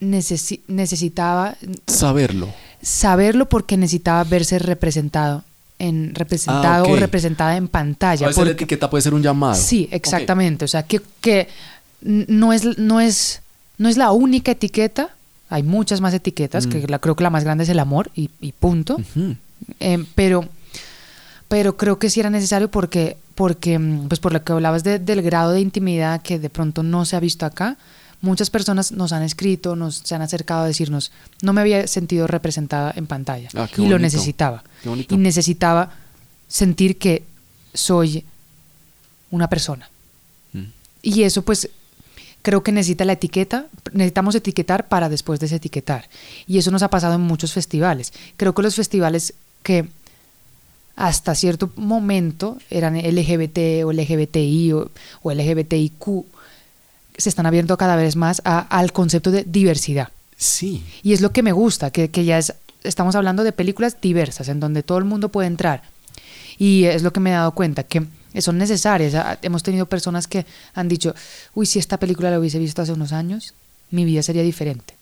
necesi- necesitaba Saberlo. saberlo porque necesitaba verse representado en representado Ah, o representada en pantalla. A veces la porque- etiqueta puede ser un llamado. Sí, exactamente. O sea, que, no, es, no, es, no es la única etiqueta. Hay muchas más etiquetas, Mm. que la, creo que la más grande es el amor y, y punto. Eh, pero, pero creo que sí era necesario porque, porque mm, pues por lo que hablabas de- del grado de intimidad que de pronto no se ha visto acá, muchas personas nos han escrito, nos se han acercado a decirnos, no me había sentido representada en pantalla Ah, y lo necesitaba. Y necesitaba sentir que soy una persona. Mm. Y eso pues creo que necesita la etiqueta, necesitamos etiquetar para después desetiquetar. Y eso nos ha pasado en muchos festivales. Creo que los festivales que hasta cierto momento eran LGBT o LGBTI o, o LGBTIQ, se están abriendo cada vez más a- al concepto de diversidad. Sí. Y es lo que me gusta, que, que ya es, estamos hablando de películas diversas, en donde todo el mundo puede entrar. Y es lo que me he dado cuenta, que son necesarias. Ah, Hemos tenido personas que han dicho, uy, si esta película la hubiese visto hace unos años, mi vida sería diferente.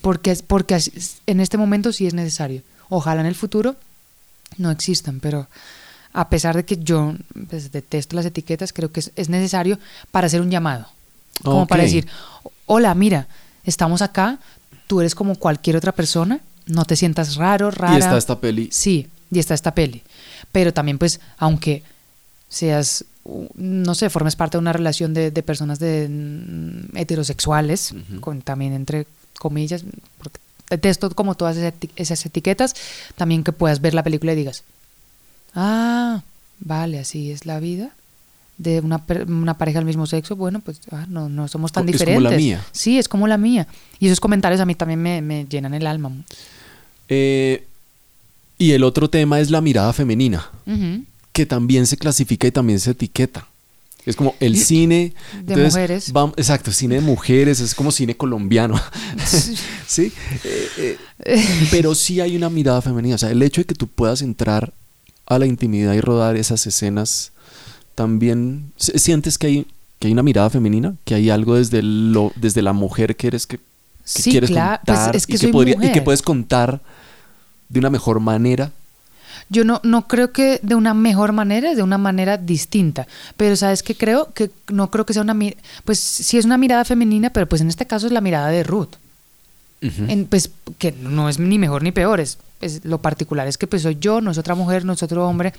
Porque, es- porque en este momento sí es necesario. Ojalá en el futuro no existan, pero a pesar de que yo pues, detesto las etiquetas, creo que es, es necesario para hacer un llamado. Como para decir, hola, mira, estamos acá, tú eres como cualquier otra persona, no te sientas raro, rara. Y está esta peli. Sí, y está esta peli. Pero también, pues, aunque seas, no sé, formes parte de una relación de, de personas de, mm, heterosexuales, con, también entre comillas, porque detesto como todas esas eti- esas etiquetas, también que puedas ver la película y digas, ah, vale, así es la vida de una, una pareja del mismo sexo, bueno, pues ah, no, no somos tan Es como diferentes. la mía. Sí, es como la mía. Y esos comentarios a mí también me, me llenan el alma. Eh, y el otro tema es la mirada femenina, que también se clasifica y también se etiqueta. Es como el cine De mujeres. vam- exacto, cine de mujeres, es como cine colombiano. sí. Eh, eh, pero sí hay una mirada femenina. O sea, el hecho de que tú puedas entrar a la intimidad y rodar esas escenas, también sientes que hay, que hay una mirada femenina, que hay algo desde, lo, desde la mujer que eres que, que Sí, quieres claro, pues contar es que y, que soy podría- y que mujer. puedes contar de una mejor manera. Yo no, no creo que de una mejor manera, de una manera distinta. Pero sabes que creo que no creo que sea una pues sí es una mirada femenina, pero pues en este caso es la mirada de Ruth. En- pues que no es ni mejor ni peor, es, es- lo particular es que pues soy yo, no es otra mujer, no es otro hombre.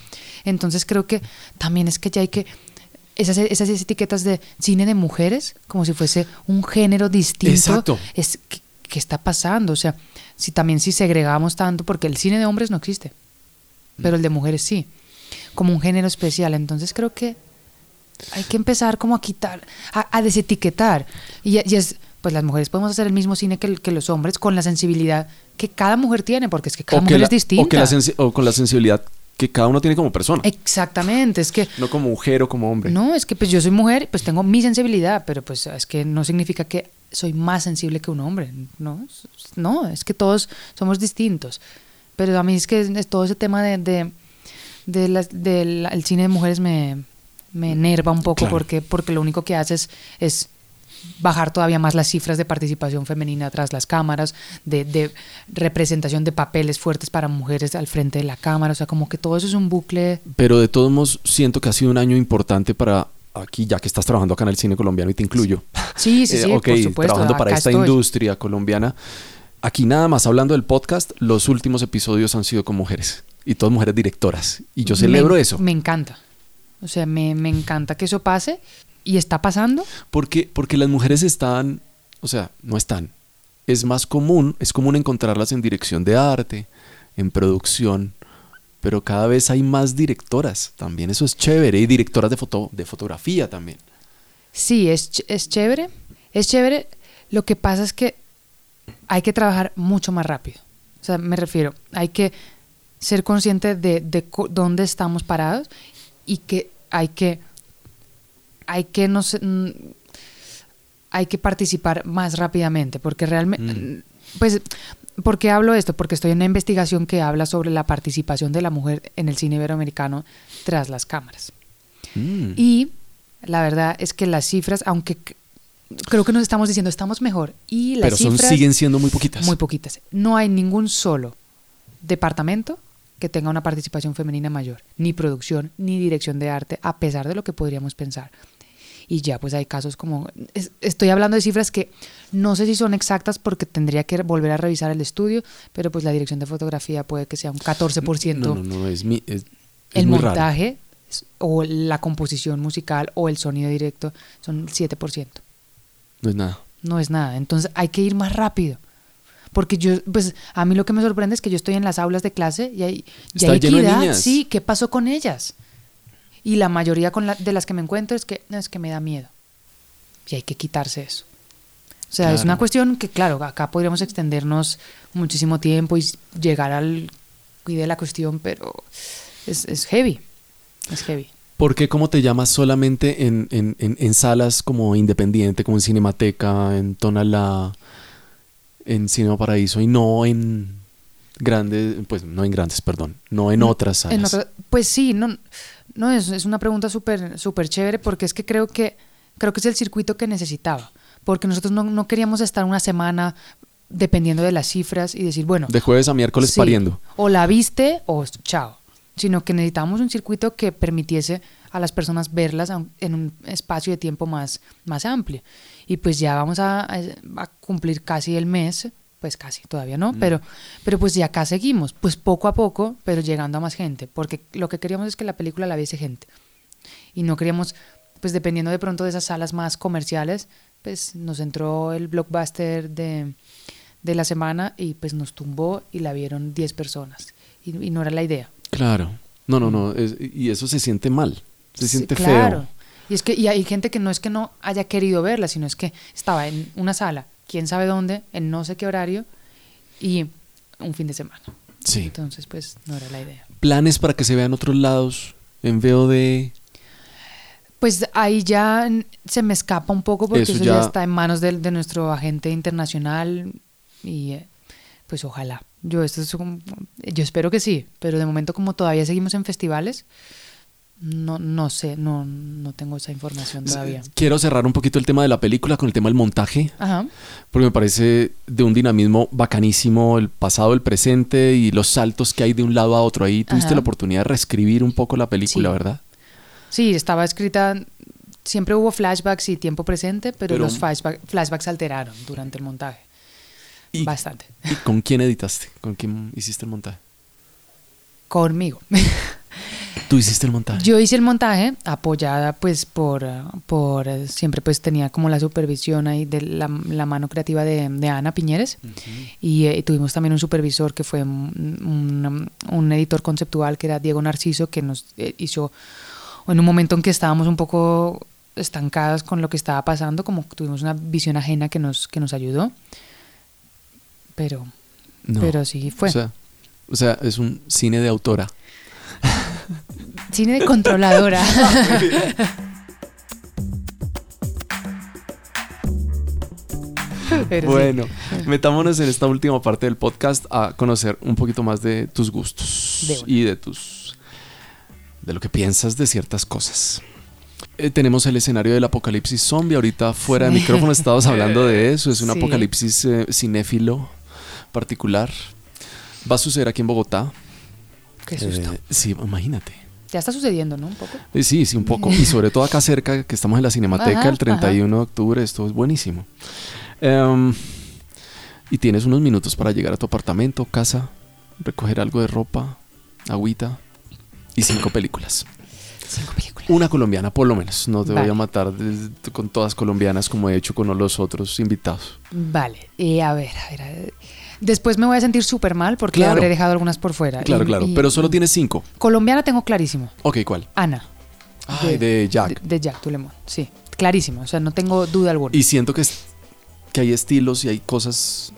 Entonces creo que también es que ya hay que esas, esas etiquetas de cine de mujeres, como si fuese un género distinto. Exacto. Es ¿qué, qué está pasando? O sea, si también si segregamos tanto, porque el cine de hombres no existe, pero el de mujeres sí, como un género especial. Entonces creo que hay que empezar como a quitar, a, a desetiquetar. Y, y es, pues las mujeres podemos hacer el mismo cine que, que los hombres con la sensibilidad que cada mujer tiene, porque es que cada que mujer la- es distinta. o que la o con la sensibilidad que cada uno tiene como persona. Exactamente, es que No como mujer o como hombre. no, es que pues yo soy mujer, pues tengo mi sensibilidad, pero pues es que no significa que soy más sensible que un hombre, no, no, es que todos somos distintos. Pero a mí es que todo ese tema de, de, de las- del el cine de mujeres me, me enerva un poco Claro. porque, porque lo único que hace es, es bajar todavía más las cifras de participación femenina tras las cámaras, de, de representación de papeles fuertes para mujeres al frente de la cámara, o sea, como que todo eso es un bucle Pero de todos modos, siento que ha sido un año importante para aquí, ya que estás trabajando acá en el cine colombiano y te incluyo. Sí, sí, sí, Eh, ok, por supuesto. trabajando para esta estoy. industria colombiana. Aquí nada más hablando del podcast, los últimos episodios han sido con mujeres y todas mujeres directoras. Y yo celebro me, eso. Me encanta. O sea, me, me encanta que eso pase y está pasando. Porque, porque las mujeres están, o sea, no están. Es más común, es común encontrarlas en dirección de arte, en producción, pero cada vez hay más directoras también. Eso es chévere. Y directoras de, foto, de fotografía también. Sí, es, es chévere. Es chévere. Lo que pasa es que hay que trabajar mucho más rápido. O sea, me refiero, hay que ser consciente de, dónde estamos parados y que hay que, hay que no sé, mm, hay que participar más rápidamente, porque realmente, Mm. pues, ¿por qué hablo esto? Porque estoy en una investigación que habla sobre la participación de la mujer en el cine iberoamericano tras las cámaras. Mm. Y la verdad es que las cifras, aunque creo que nos estamos diciendo estamos mejor, y las pero son, cifras siguen siendo muy poquitas. muy poquitas. No hay ningún solo departamento que tenga una participación femenina mayor, ni producción, ni dirección de arte, a pesar de lo que podríamos pensar. Y ya pues hay casos como, es- estoy hablando de cifras que no sé si son exactas porque tendría que volver a revisar el estudio, pero pues la dirección de fotografía puede que sea un 14%. No, no, no, es, mi- es, es el muy montaje o la composición musical o el sonido directo son el 7%. No es nada. No es nada. Entonces hay que ir más rápido. Porque yo, pues a mí lo que me sorprende es que yo estoy en las aulas de clase y hay, y hay de equidad. niñas. Sí, ¿qué pasó con ellas? Y la mayoría con la- de las que me encuentro es que es que me da miedo. Y hay que quitarse eso. O sea, es una cuestión que, claro, acá podríamos extendernos muchísimo tiempo y llegar al cuide la cuestión, pero es, es heavy. Es heavy. ¿Por qué cómo te llamas solamente en, en, en, en salas como independiente, como en Cinemateca, en Tonalá, en Cinema Paraíso y no en grandes, pues no en grandes, perdón, no en otras salas? En otra- pues sí, no, no es, es una pregunta súper súper chévere porque es que creo que creo que es el circuito que necesitaba. Porque nosotros no, no queríamos estar una semana dependiendo de las cifras y decir, bueno, De jueves a miércoles Sí. pariendo. O la viste o chao. Sino que necesitábamos un circuito que permitiese a las personas verlas en un espacio de tiempo más, más amplio. Y pues ya vamos a, a- cumplir casi el mes, pues casi todavía no, pero, pero pues ya acá seguimos, pues poco a poco, pero llegando a más gente, porque lo que queríamos es que la película la viese gente. Y no queríamos, pues dependiendo de pronto de esas salas más comerciales, pues nos entró el blockbuster de, de la semana y pues nos tumbó y la vieron 10 personas. Y, y no era la idea. Claro. No, no, no. es- y eso se siente mal. Se Sí, siente claro. feo. Y es que y hay gente que no es que no haya querido verla, sino es que estaba en una sala, quién sabe dónde, en no sé qué horario, y un fin de semana. Sí. Entonces, pues no era la idea. Planes para que se vean otros lados en VOD. Pues ahí ya se me escapa un poco porque Eso eso, ya... ya- está en manos del- de, nuestro agente internacional y eh, pues ojalá. Yo esto es yo espero que sí, pero de momento como todavía seguimos en festivales, no no sé, no no tengo esa información todavía. Quiero cerrar un poquito el tema de la película con el tema del montaje. Ajá. porque me parece de un dinamismo bacanísimo el pasado, el presente y los saltos que hay de un lado a otro. Ahí tuviste Ajá. la oportunidad de reescribir un poco la película, Sí. ¿verdad? Sí, estaba escrita siempre hubo flashbacks y tiempo presente, pero, Pero- los flashback- flashbacks alteraron durante el montaje. ¿Y, Bastante. ¿Y con quién editaste? ¿Con quién hiciste el montaje? Conmigo. Tú hiciste el montaje. Yo hice el montaje apoyada pues por, por siempre pues tenía como la supervisión ahí de la, la mano creativa de, de Ana Piñeres y eh, tuvimos también un supervisor que fue un, un- un editor conceptual que era Diego Narciso que nos eh, hizo en un momento en que estábamos un poco estancadas con lo que estaba pasando como tuvimos una visión ajena que nos que nos ayudó pero No. pero sí fue O sea, o sea, es un cine de autora. cine de controladora Pero sí. bueno, metámonos en esta última parte del podcast a conocer un poquito más de tus gustos De y de tus de lo que piensas de ciertas cosas. Eh, tenemos el escenario del apocalipsis zombie. Ahorita fuera de Sí. micrófono estabas hablando de eso. Es un Sí. apocalipsis eh, cinéfilo particular. Va a suceder aquí en Bogotá. Qué susto. Eh, sí, imagínate. Ya está sucediendo, ¿no? Un poco. Eh, Sí, sí, un poco. Y sobre todo acá cerca, que estamos en la Cinemateca Ajá, el 31 de octubre, esto es buenísimo. Em, y tienes unos minutos para llegar a tu apartamento, casa, recoger algo de ropa, agüita y cinco películas. Cinco películas. Una colombiana por lo menos. No te voy a matar de- con todas colombianas como he hecho con los otros invitados. Vale. Eh, a ver, a ver, a ver. Después me voy a sentir súper mal porque Claro. habré dejado algunas por fuera. Claro, Y- claro. y- Pero solo tienes cinco. Colombiana tengo clarísimo. Ok, ¿cuál? Ana. Ay, de Jack. De, de Jack Tulemón. Sí, clarísimo. O sea, no tengo duda alguna. Y siento que, es- que hay estilos y hay cosas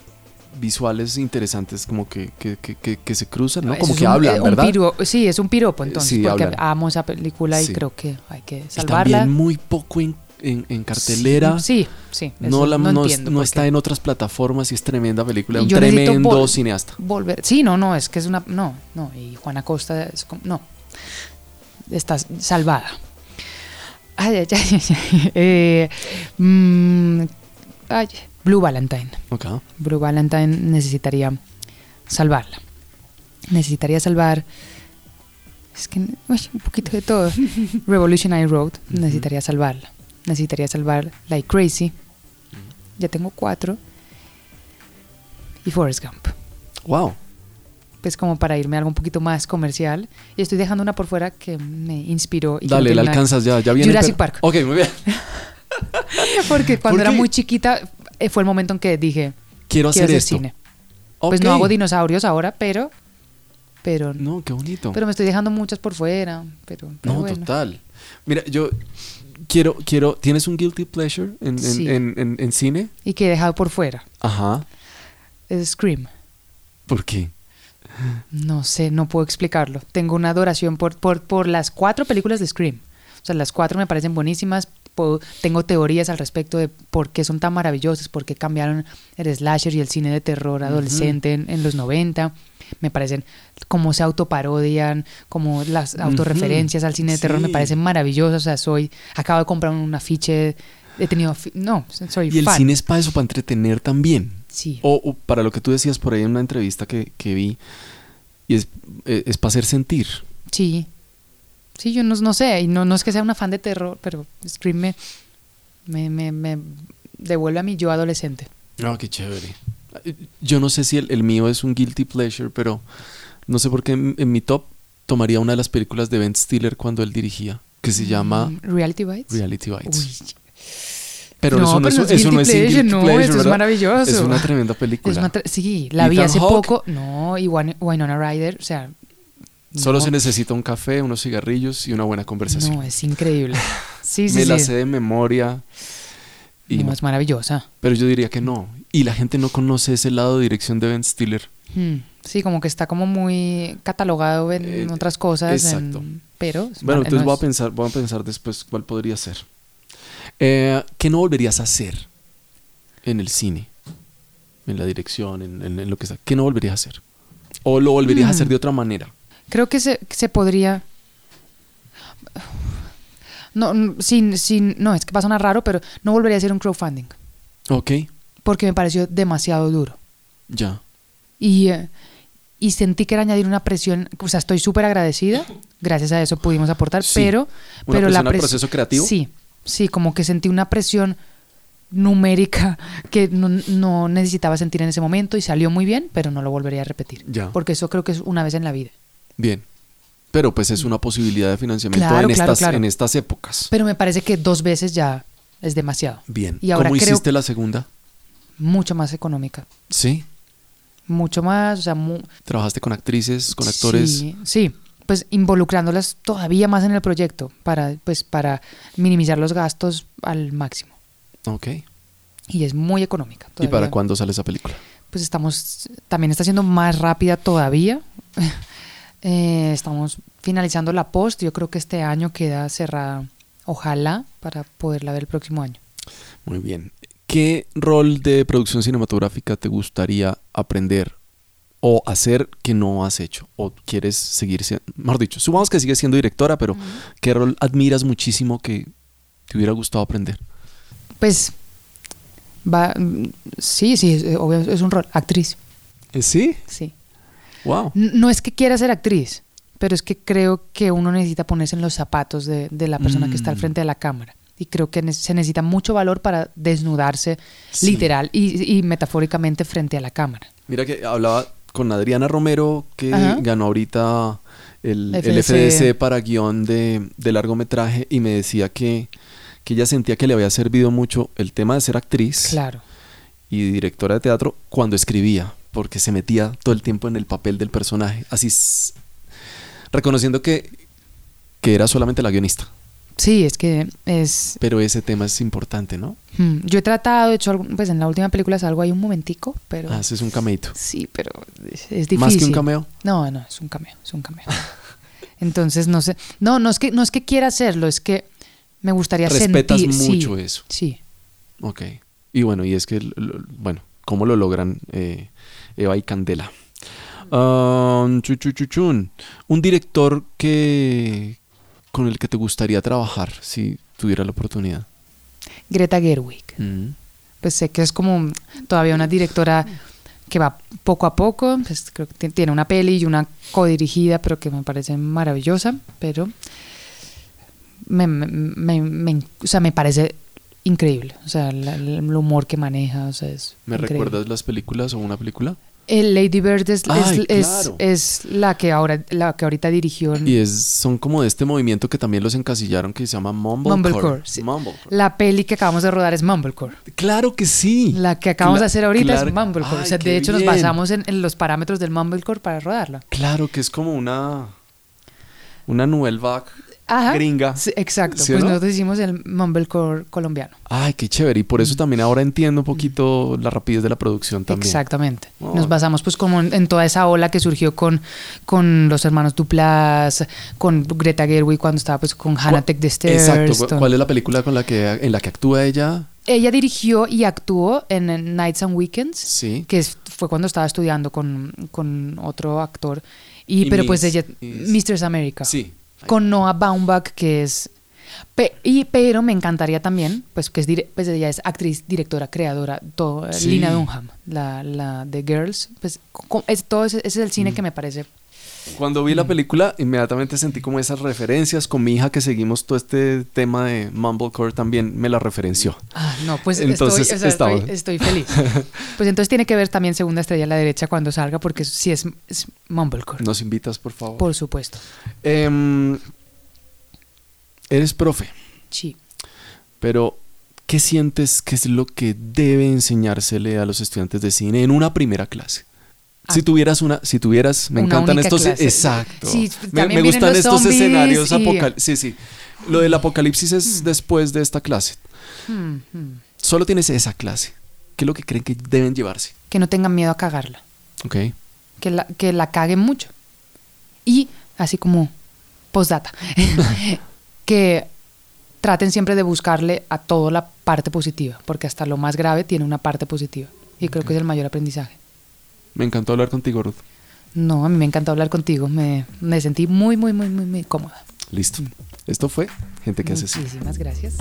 visuales interesantes como que, que, que- que- que se cruzan, ¿no? Como es que un- hablan, eh, ¿verdad? piro- sí, es un piropo entonces, Sí, porque hablan. amo esa película Sí. y creo que hay que Y salvarla. también muy poco en, en- en cartelera. Sí, sí. no, eso la- no, no, es- entiendo no por está en otras plataformas y es tremenda película. Un tremendo vol- cineasta. volver. Sí, no, no, es que es una. No, no. Y Juana Costa es como. No. Está salvada. Ay, ay, ay. ay. Eh, mm, ay, Blue Valentine. Blue Valentine necesitaría salvarla. Necesitaría salvar. Es que. uy, un poquito de todo. Revolutionary Road. Necesitaría salvarla. Necesitaría salvar Like Crazy. Ya tengo cuatro. Y Forrest Gump Wow. pues como para irme a algo un poquito más comercial. Y estoy dejando una por fuera que me inspiró. Y Dale, la alcanzas ya. ya viene, Jurassic pero- Park. Ok, muy bien. Porque cuando ¿Por era muy chiquita eh, fue el momento en que dije, Quiero hacer quiero hacer esto. cine. Pues no hago dinosaurios ahora, pero... Pero, No, qué bonito. pero me estoy dejando muchas por fuera. Pero, pero no, bueno. total. Mira, yo quiero, quiero. ¿Tienes un guilty pleasure en, en- Sí. en- en- en cine? Y que he dejado por fuera. Ajá. Es Scream. ¿Por qué? No sé, no puedo explicarlo. Tengo una adoración por, por, por las cuatro películas de Scream. O sea, las cuatro me parecen buenísimas. Puedo- tengo teorías al respecto de por qué son tan maravillosas, por qué cambiaron el slasher y el cine de terror adolescente en, en los 90. Me parecen cómo se autoparodian, como las autorreferencias al cine de terror me parecen maravillosas. O sea, soy, acabo de comprar un afiche, he tenido, no, soy Y el cine es para eso, para entretener también. Sí. O, o para lo que tú decías por ahí en una entrevista que, que vi, y es, eh, es para hacer sentir. Sí. Sí, yo no, no sé, y no, no es que sea una fan de terror, pero Scream me, me, me, me devuelve a mi yo adolescente. Ah, qué chévere. Yo no sé si el, el mío es un guilty pleasure, pero no sé por qué en, en mi top tomaría una de las películas de Ben Stiller cuando él dirigía, que se llama Mm, Reality Bites. Reality Bites. Uy, Pero No, eso no, pero es, no es eso no es guilty un pleasure, guilty no, pleasure, eso es ¿verdad? maravilloso. Es una tremenda película. una sí, la vi hace Hawke. poco. No, y Winona Ryder, o sea. Solo no, se necesita un café, unos cigarrillos y una buena conversación. No, es increíble. Sí, sí, Me la sé de memoria. Y no. es maravillosa. Pero yo diría que no. Y la gente no conoce ese lado de dirección de Ben Stiller. Mm, Sí, como que está como muy catalogado en Eh, otras cosas. en- exacto. pero. Bueno, entonces no voy a pensar, voy a pensar después cuál podría ser. Eh, ¿Qué no volverías a hacer en el cine? En la dirección, en, en- en lo que sea. ¿Qué no volverías a hacer? ¿O lo volverías a hacer Mm. de otra manera? Creo que se, se podría. No, sin, sin, no, es que va a sonar raro, pero no volvería a hacer un crowdfunding. Ok, Porque me pareció demasiado duro. ya. Y, eh, y sentí que era añadir una presión. O sea, estoy súper agradecida. Gracias a eso pudimos aportar. Sí. Pero, ¿Una pero la presión proceso creativo? Sí, sí, como que sentí una presión numérica que no, no necesitaba sentir en ese momento y salió muy bien, pero no lo volvería a repetir. Ya. Porque eso creo que es una vez en la vida. Bien. Pero pues es una posibilidad de financiamiento Claro, en, claro, estas, claro. en estas épocas. Pero me parece que dos veces ya es demasiado. Bien. Y ahora ¿Cómo creo- hiciste la segunda? Mucho más económica. Sí. Mucho más, o sea, mu- ¿Trabajaste con actrices, con actores? Sí, sí, pues involucrándolas todavía más en el proyecto para, pues, para minimizar los gastos al máximo. Ok. Y es muy económica. ¿Y para cuándo sale esa película? Pues estamos, también está siendo más rápida todavía. Eh, estamos finalizando la post. Yo creo que este año queda cerrada, ojalá, para poderla ver el próximo año. Muy bien. ¿Qué rol de producción cinematográfica te gustaría aprender o hacer que no has hecho? ¿O quieres seguir siendo, mejor dicho, supongamos que sigues siendo directora, pero ¿qué rol admiras muchísimo que te hubiera gustado aprender? Pues, va, sí, sí, es, obvio, es un rol, actriz, Eh, ¿Sí? sí. Wow. No es que quiera ser actriz, pero es que creo que uno necesita ponerse en los zapatos de, de la persona que está al Mm. frente de la cámara. Y creo que se necesita mucho valor para desnudarse Sí. literal y, y metafóricamente frente a la cámara. Mira que hablaba con Adriana Romero, que Ajá. ganó ahorita el, el FDC. Para guion de, de largometraje y me decía que, que ella sentía que le había servido mucho el tema de ser actriz Claro. y directora de teatro cuando escribía, porque se metía todo el tiempo en el papel del personaje, así reconociendo que, que era solamente la guionista. Sí, es que es... Pero ese tema es importante, ¿no? hmm, Yo he tratado, he hecho, pues en la última película salgo ahí un momentico, pero... Ah, es un cameito. Sí, pero es, es difícil. Más que un cameo. No, no, es un cameo, es un cameo. Entonces, no sé. No, no es que, no es que quiera hacerlo, es que me gustaría Respetas sentir. sí, mucho eso. Sí. Ok. Y bueno, y es que, bueno, ¿cómo lo logran eh, Eva y Candela? Um, chu, chu, chu, chun. Un director que con el que te gustaría trabajar si tuviera la oportunidad. Greta Gerwig. Mm. Pues sé que es como todavía una directora que va poco a poco. Pues creo que ti- tiene una peli y una codirigida, pero que me parece maravillosa. Pero me, me, me- me- o sea, me parece increíble. O sea, la- el humor que maneja. O sea, es ¿Me increíble. recuerdas las películas o una película? El Lady Bird es, es- Ay, es- claro. es la que ahora la que ahorita dirigió en- Y es, son como de este movimiento que también los encasillaron que se llama Mumblecore. Mumblecore, sí. Mumblecore. la peli que acabamos de rodar es Mumblecore. Claro que sí. La que acabamos Cla- de hacer ahorita claro- es Mumblecore. o sea, de hecho nos basamos en, en los parámetros del Mumblecore para rodarla. Claro que es como una una nouvelle vague Ajá, gringa. sí, exacto. ¿Sí o pues no? nosotros hicimos el mumblecore colombiano. Ay, qué chévere. Y por eso también ahora entiendo un poquito la rapidez de la producción también. Exactamente. Oh. Nos basamos pues como en, toda esa ola que surgió con, con los hermanos Duplas, con Greta Gerwig cuando estaba pues con Hannah Tech de Exacto. Stairs. ¿Cu- ¿Cuál es la película con la que, en la que actúa ella? Ella dirigió y actuó en, Nights and Weekends, Sí. que fue cuando estaba estudiando con, con otro actor. Y, Y pero pues ella, Miss-. America. Sí. Con Noah Baumbach, que es... pe- y, pero me encantaría también, pues que es, pues ella es actriz, directora, creadora, todo, Sí. Lina Dunham, la, la de Girls, pues es, todo ese, ese es el Mm. cine que me parece... Cuando vi la película, inmediatamente sentí como esas referencias. Con mi hija que seguimos todo este tema de Mumblecore también me la referenció. Ah, no, pues Entonces, estoy, o sea, estoy, estoy feliz. Pues entonces tiene que ver también Segunda Estrella a la derecha cuando salga, porque sí es, es Mumblecore, ¿Nos invitas, por favor? por supuesto. Em, eres profe, Sí. pero ¿qué sientes que es lo que debe enseñársele a los estudiantes de cine en una primera clase? Si tuvieras una, si tuvieras, me encantan estos, clase. exacto. Sí, me, gustan estos escenarios y- apocalípticos. Sí, sí. Lo del apocalipsis es después de esta clase. Hmm, hmm. Solo tienes esa clase. ¿Qué es lo que creen que deben llevarse? Que no tengan miedo a cagarla. Ok. que la, que la caguen mucho. Y así como postdata, que traten siempre de buscarle a todo la parte positiva, porque hasta lo más grave tiene una parte positiva. Y creo que es el mayor aprendizaje. Me encantó hablar contigo, Ruth. No, a mí me encantó hablar contigo, me, me sentí muy, muy, muy, muy, muy cómoda. Listo. Esto fue Gente que hace. Muchísimas gracias.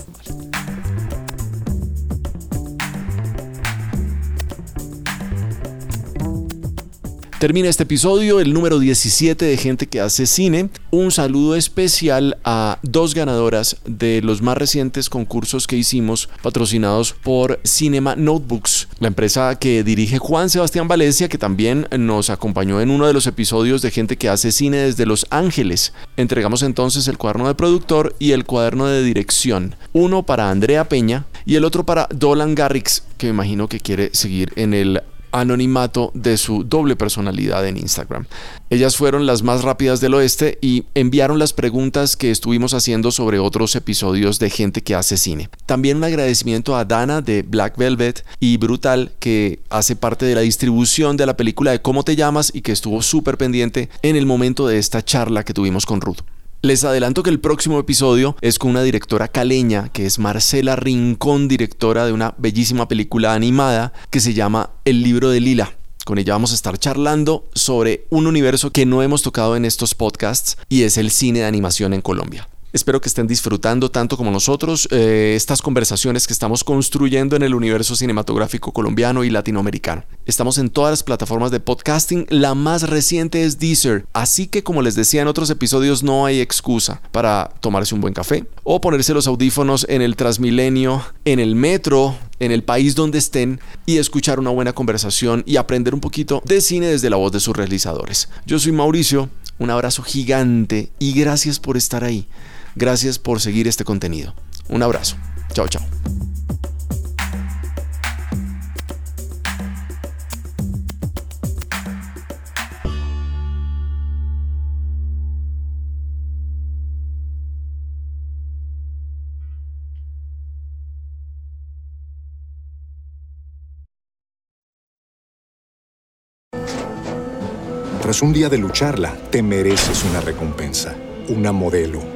Termina este episodio, el número 17 de Gente que hace cine. Un saludo especial a dos ganadoras de los más recientes concursos que hicimos, patrocinados por Cinema Notebooks, la empresa que dirige Juan Sebastián Valencia, que también nos acompañó en uno de los episodios de Gente que hace cine desde Los Ángeles. Entregamos entonces el cuaderno de productor y el cuaderno de dirección. Uno para Andrea Peña y el otro para Dolan Garrix, que me imagino que quiere seguir en el anonimato de su doble personalidad en Instagram. Ellas fueron las más rápidas del oeste y enviaron las preguntas que estuvimos haciendo sobre otros episodios de gente que hace cine. También un agradecimiento a Dana de Black Velvet y Brutal que hace parte de la distribución de la película de Cómo te llamas y que estuvo súper pendiente en el momento de esta charla que tuvimos con Ruth. Les adelanto que el próximo episodio es con una directora caleña que es Marcela Rincón, directora de una bellísima película animada que se llama El libro de Lila. Con ella vamos a estar charlando sobre un universo que no hemos tocado en estos podcasts y es el cine de animación en Colombia. Espero que estén disfrutando tanto como nosotros eh, estas conversaciones que estamos construyendo en el universo cinematográfico colombiano y latinoamericano. Estamos en todas las plataformas de podcasting, la más reciente es Deezer, así que como les decía en otros episodios no hay excusa para tomarse un buen café o ponerse los audífonos en el Transmilenio, en el metro, en el país donde estén y escuchar una buena conversación y aprender un poquito de cine desde la voz de sus realizadores. Yo soy Mauricio, un abrazo gigante y gracias por estar ahí. Gracias por seguir este contenido. Un abrazo. Chao, chao. Tras un día de lucharla, te mereces una recompensa, una modelo,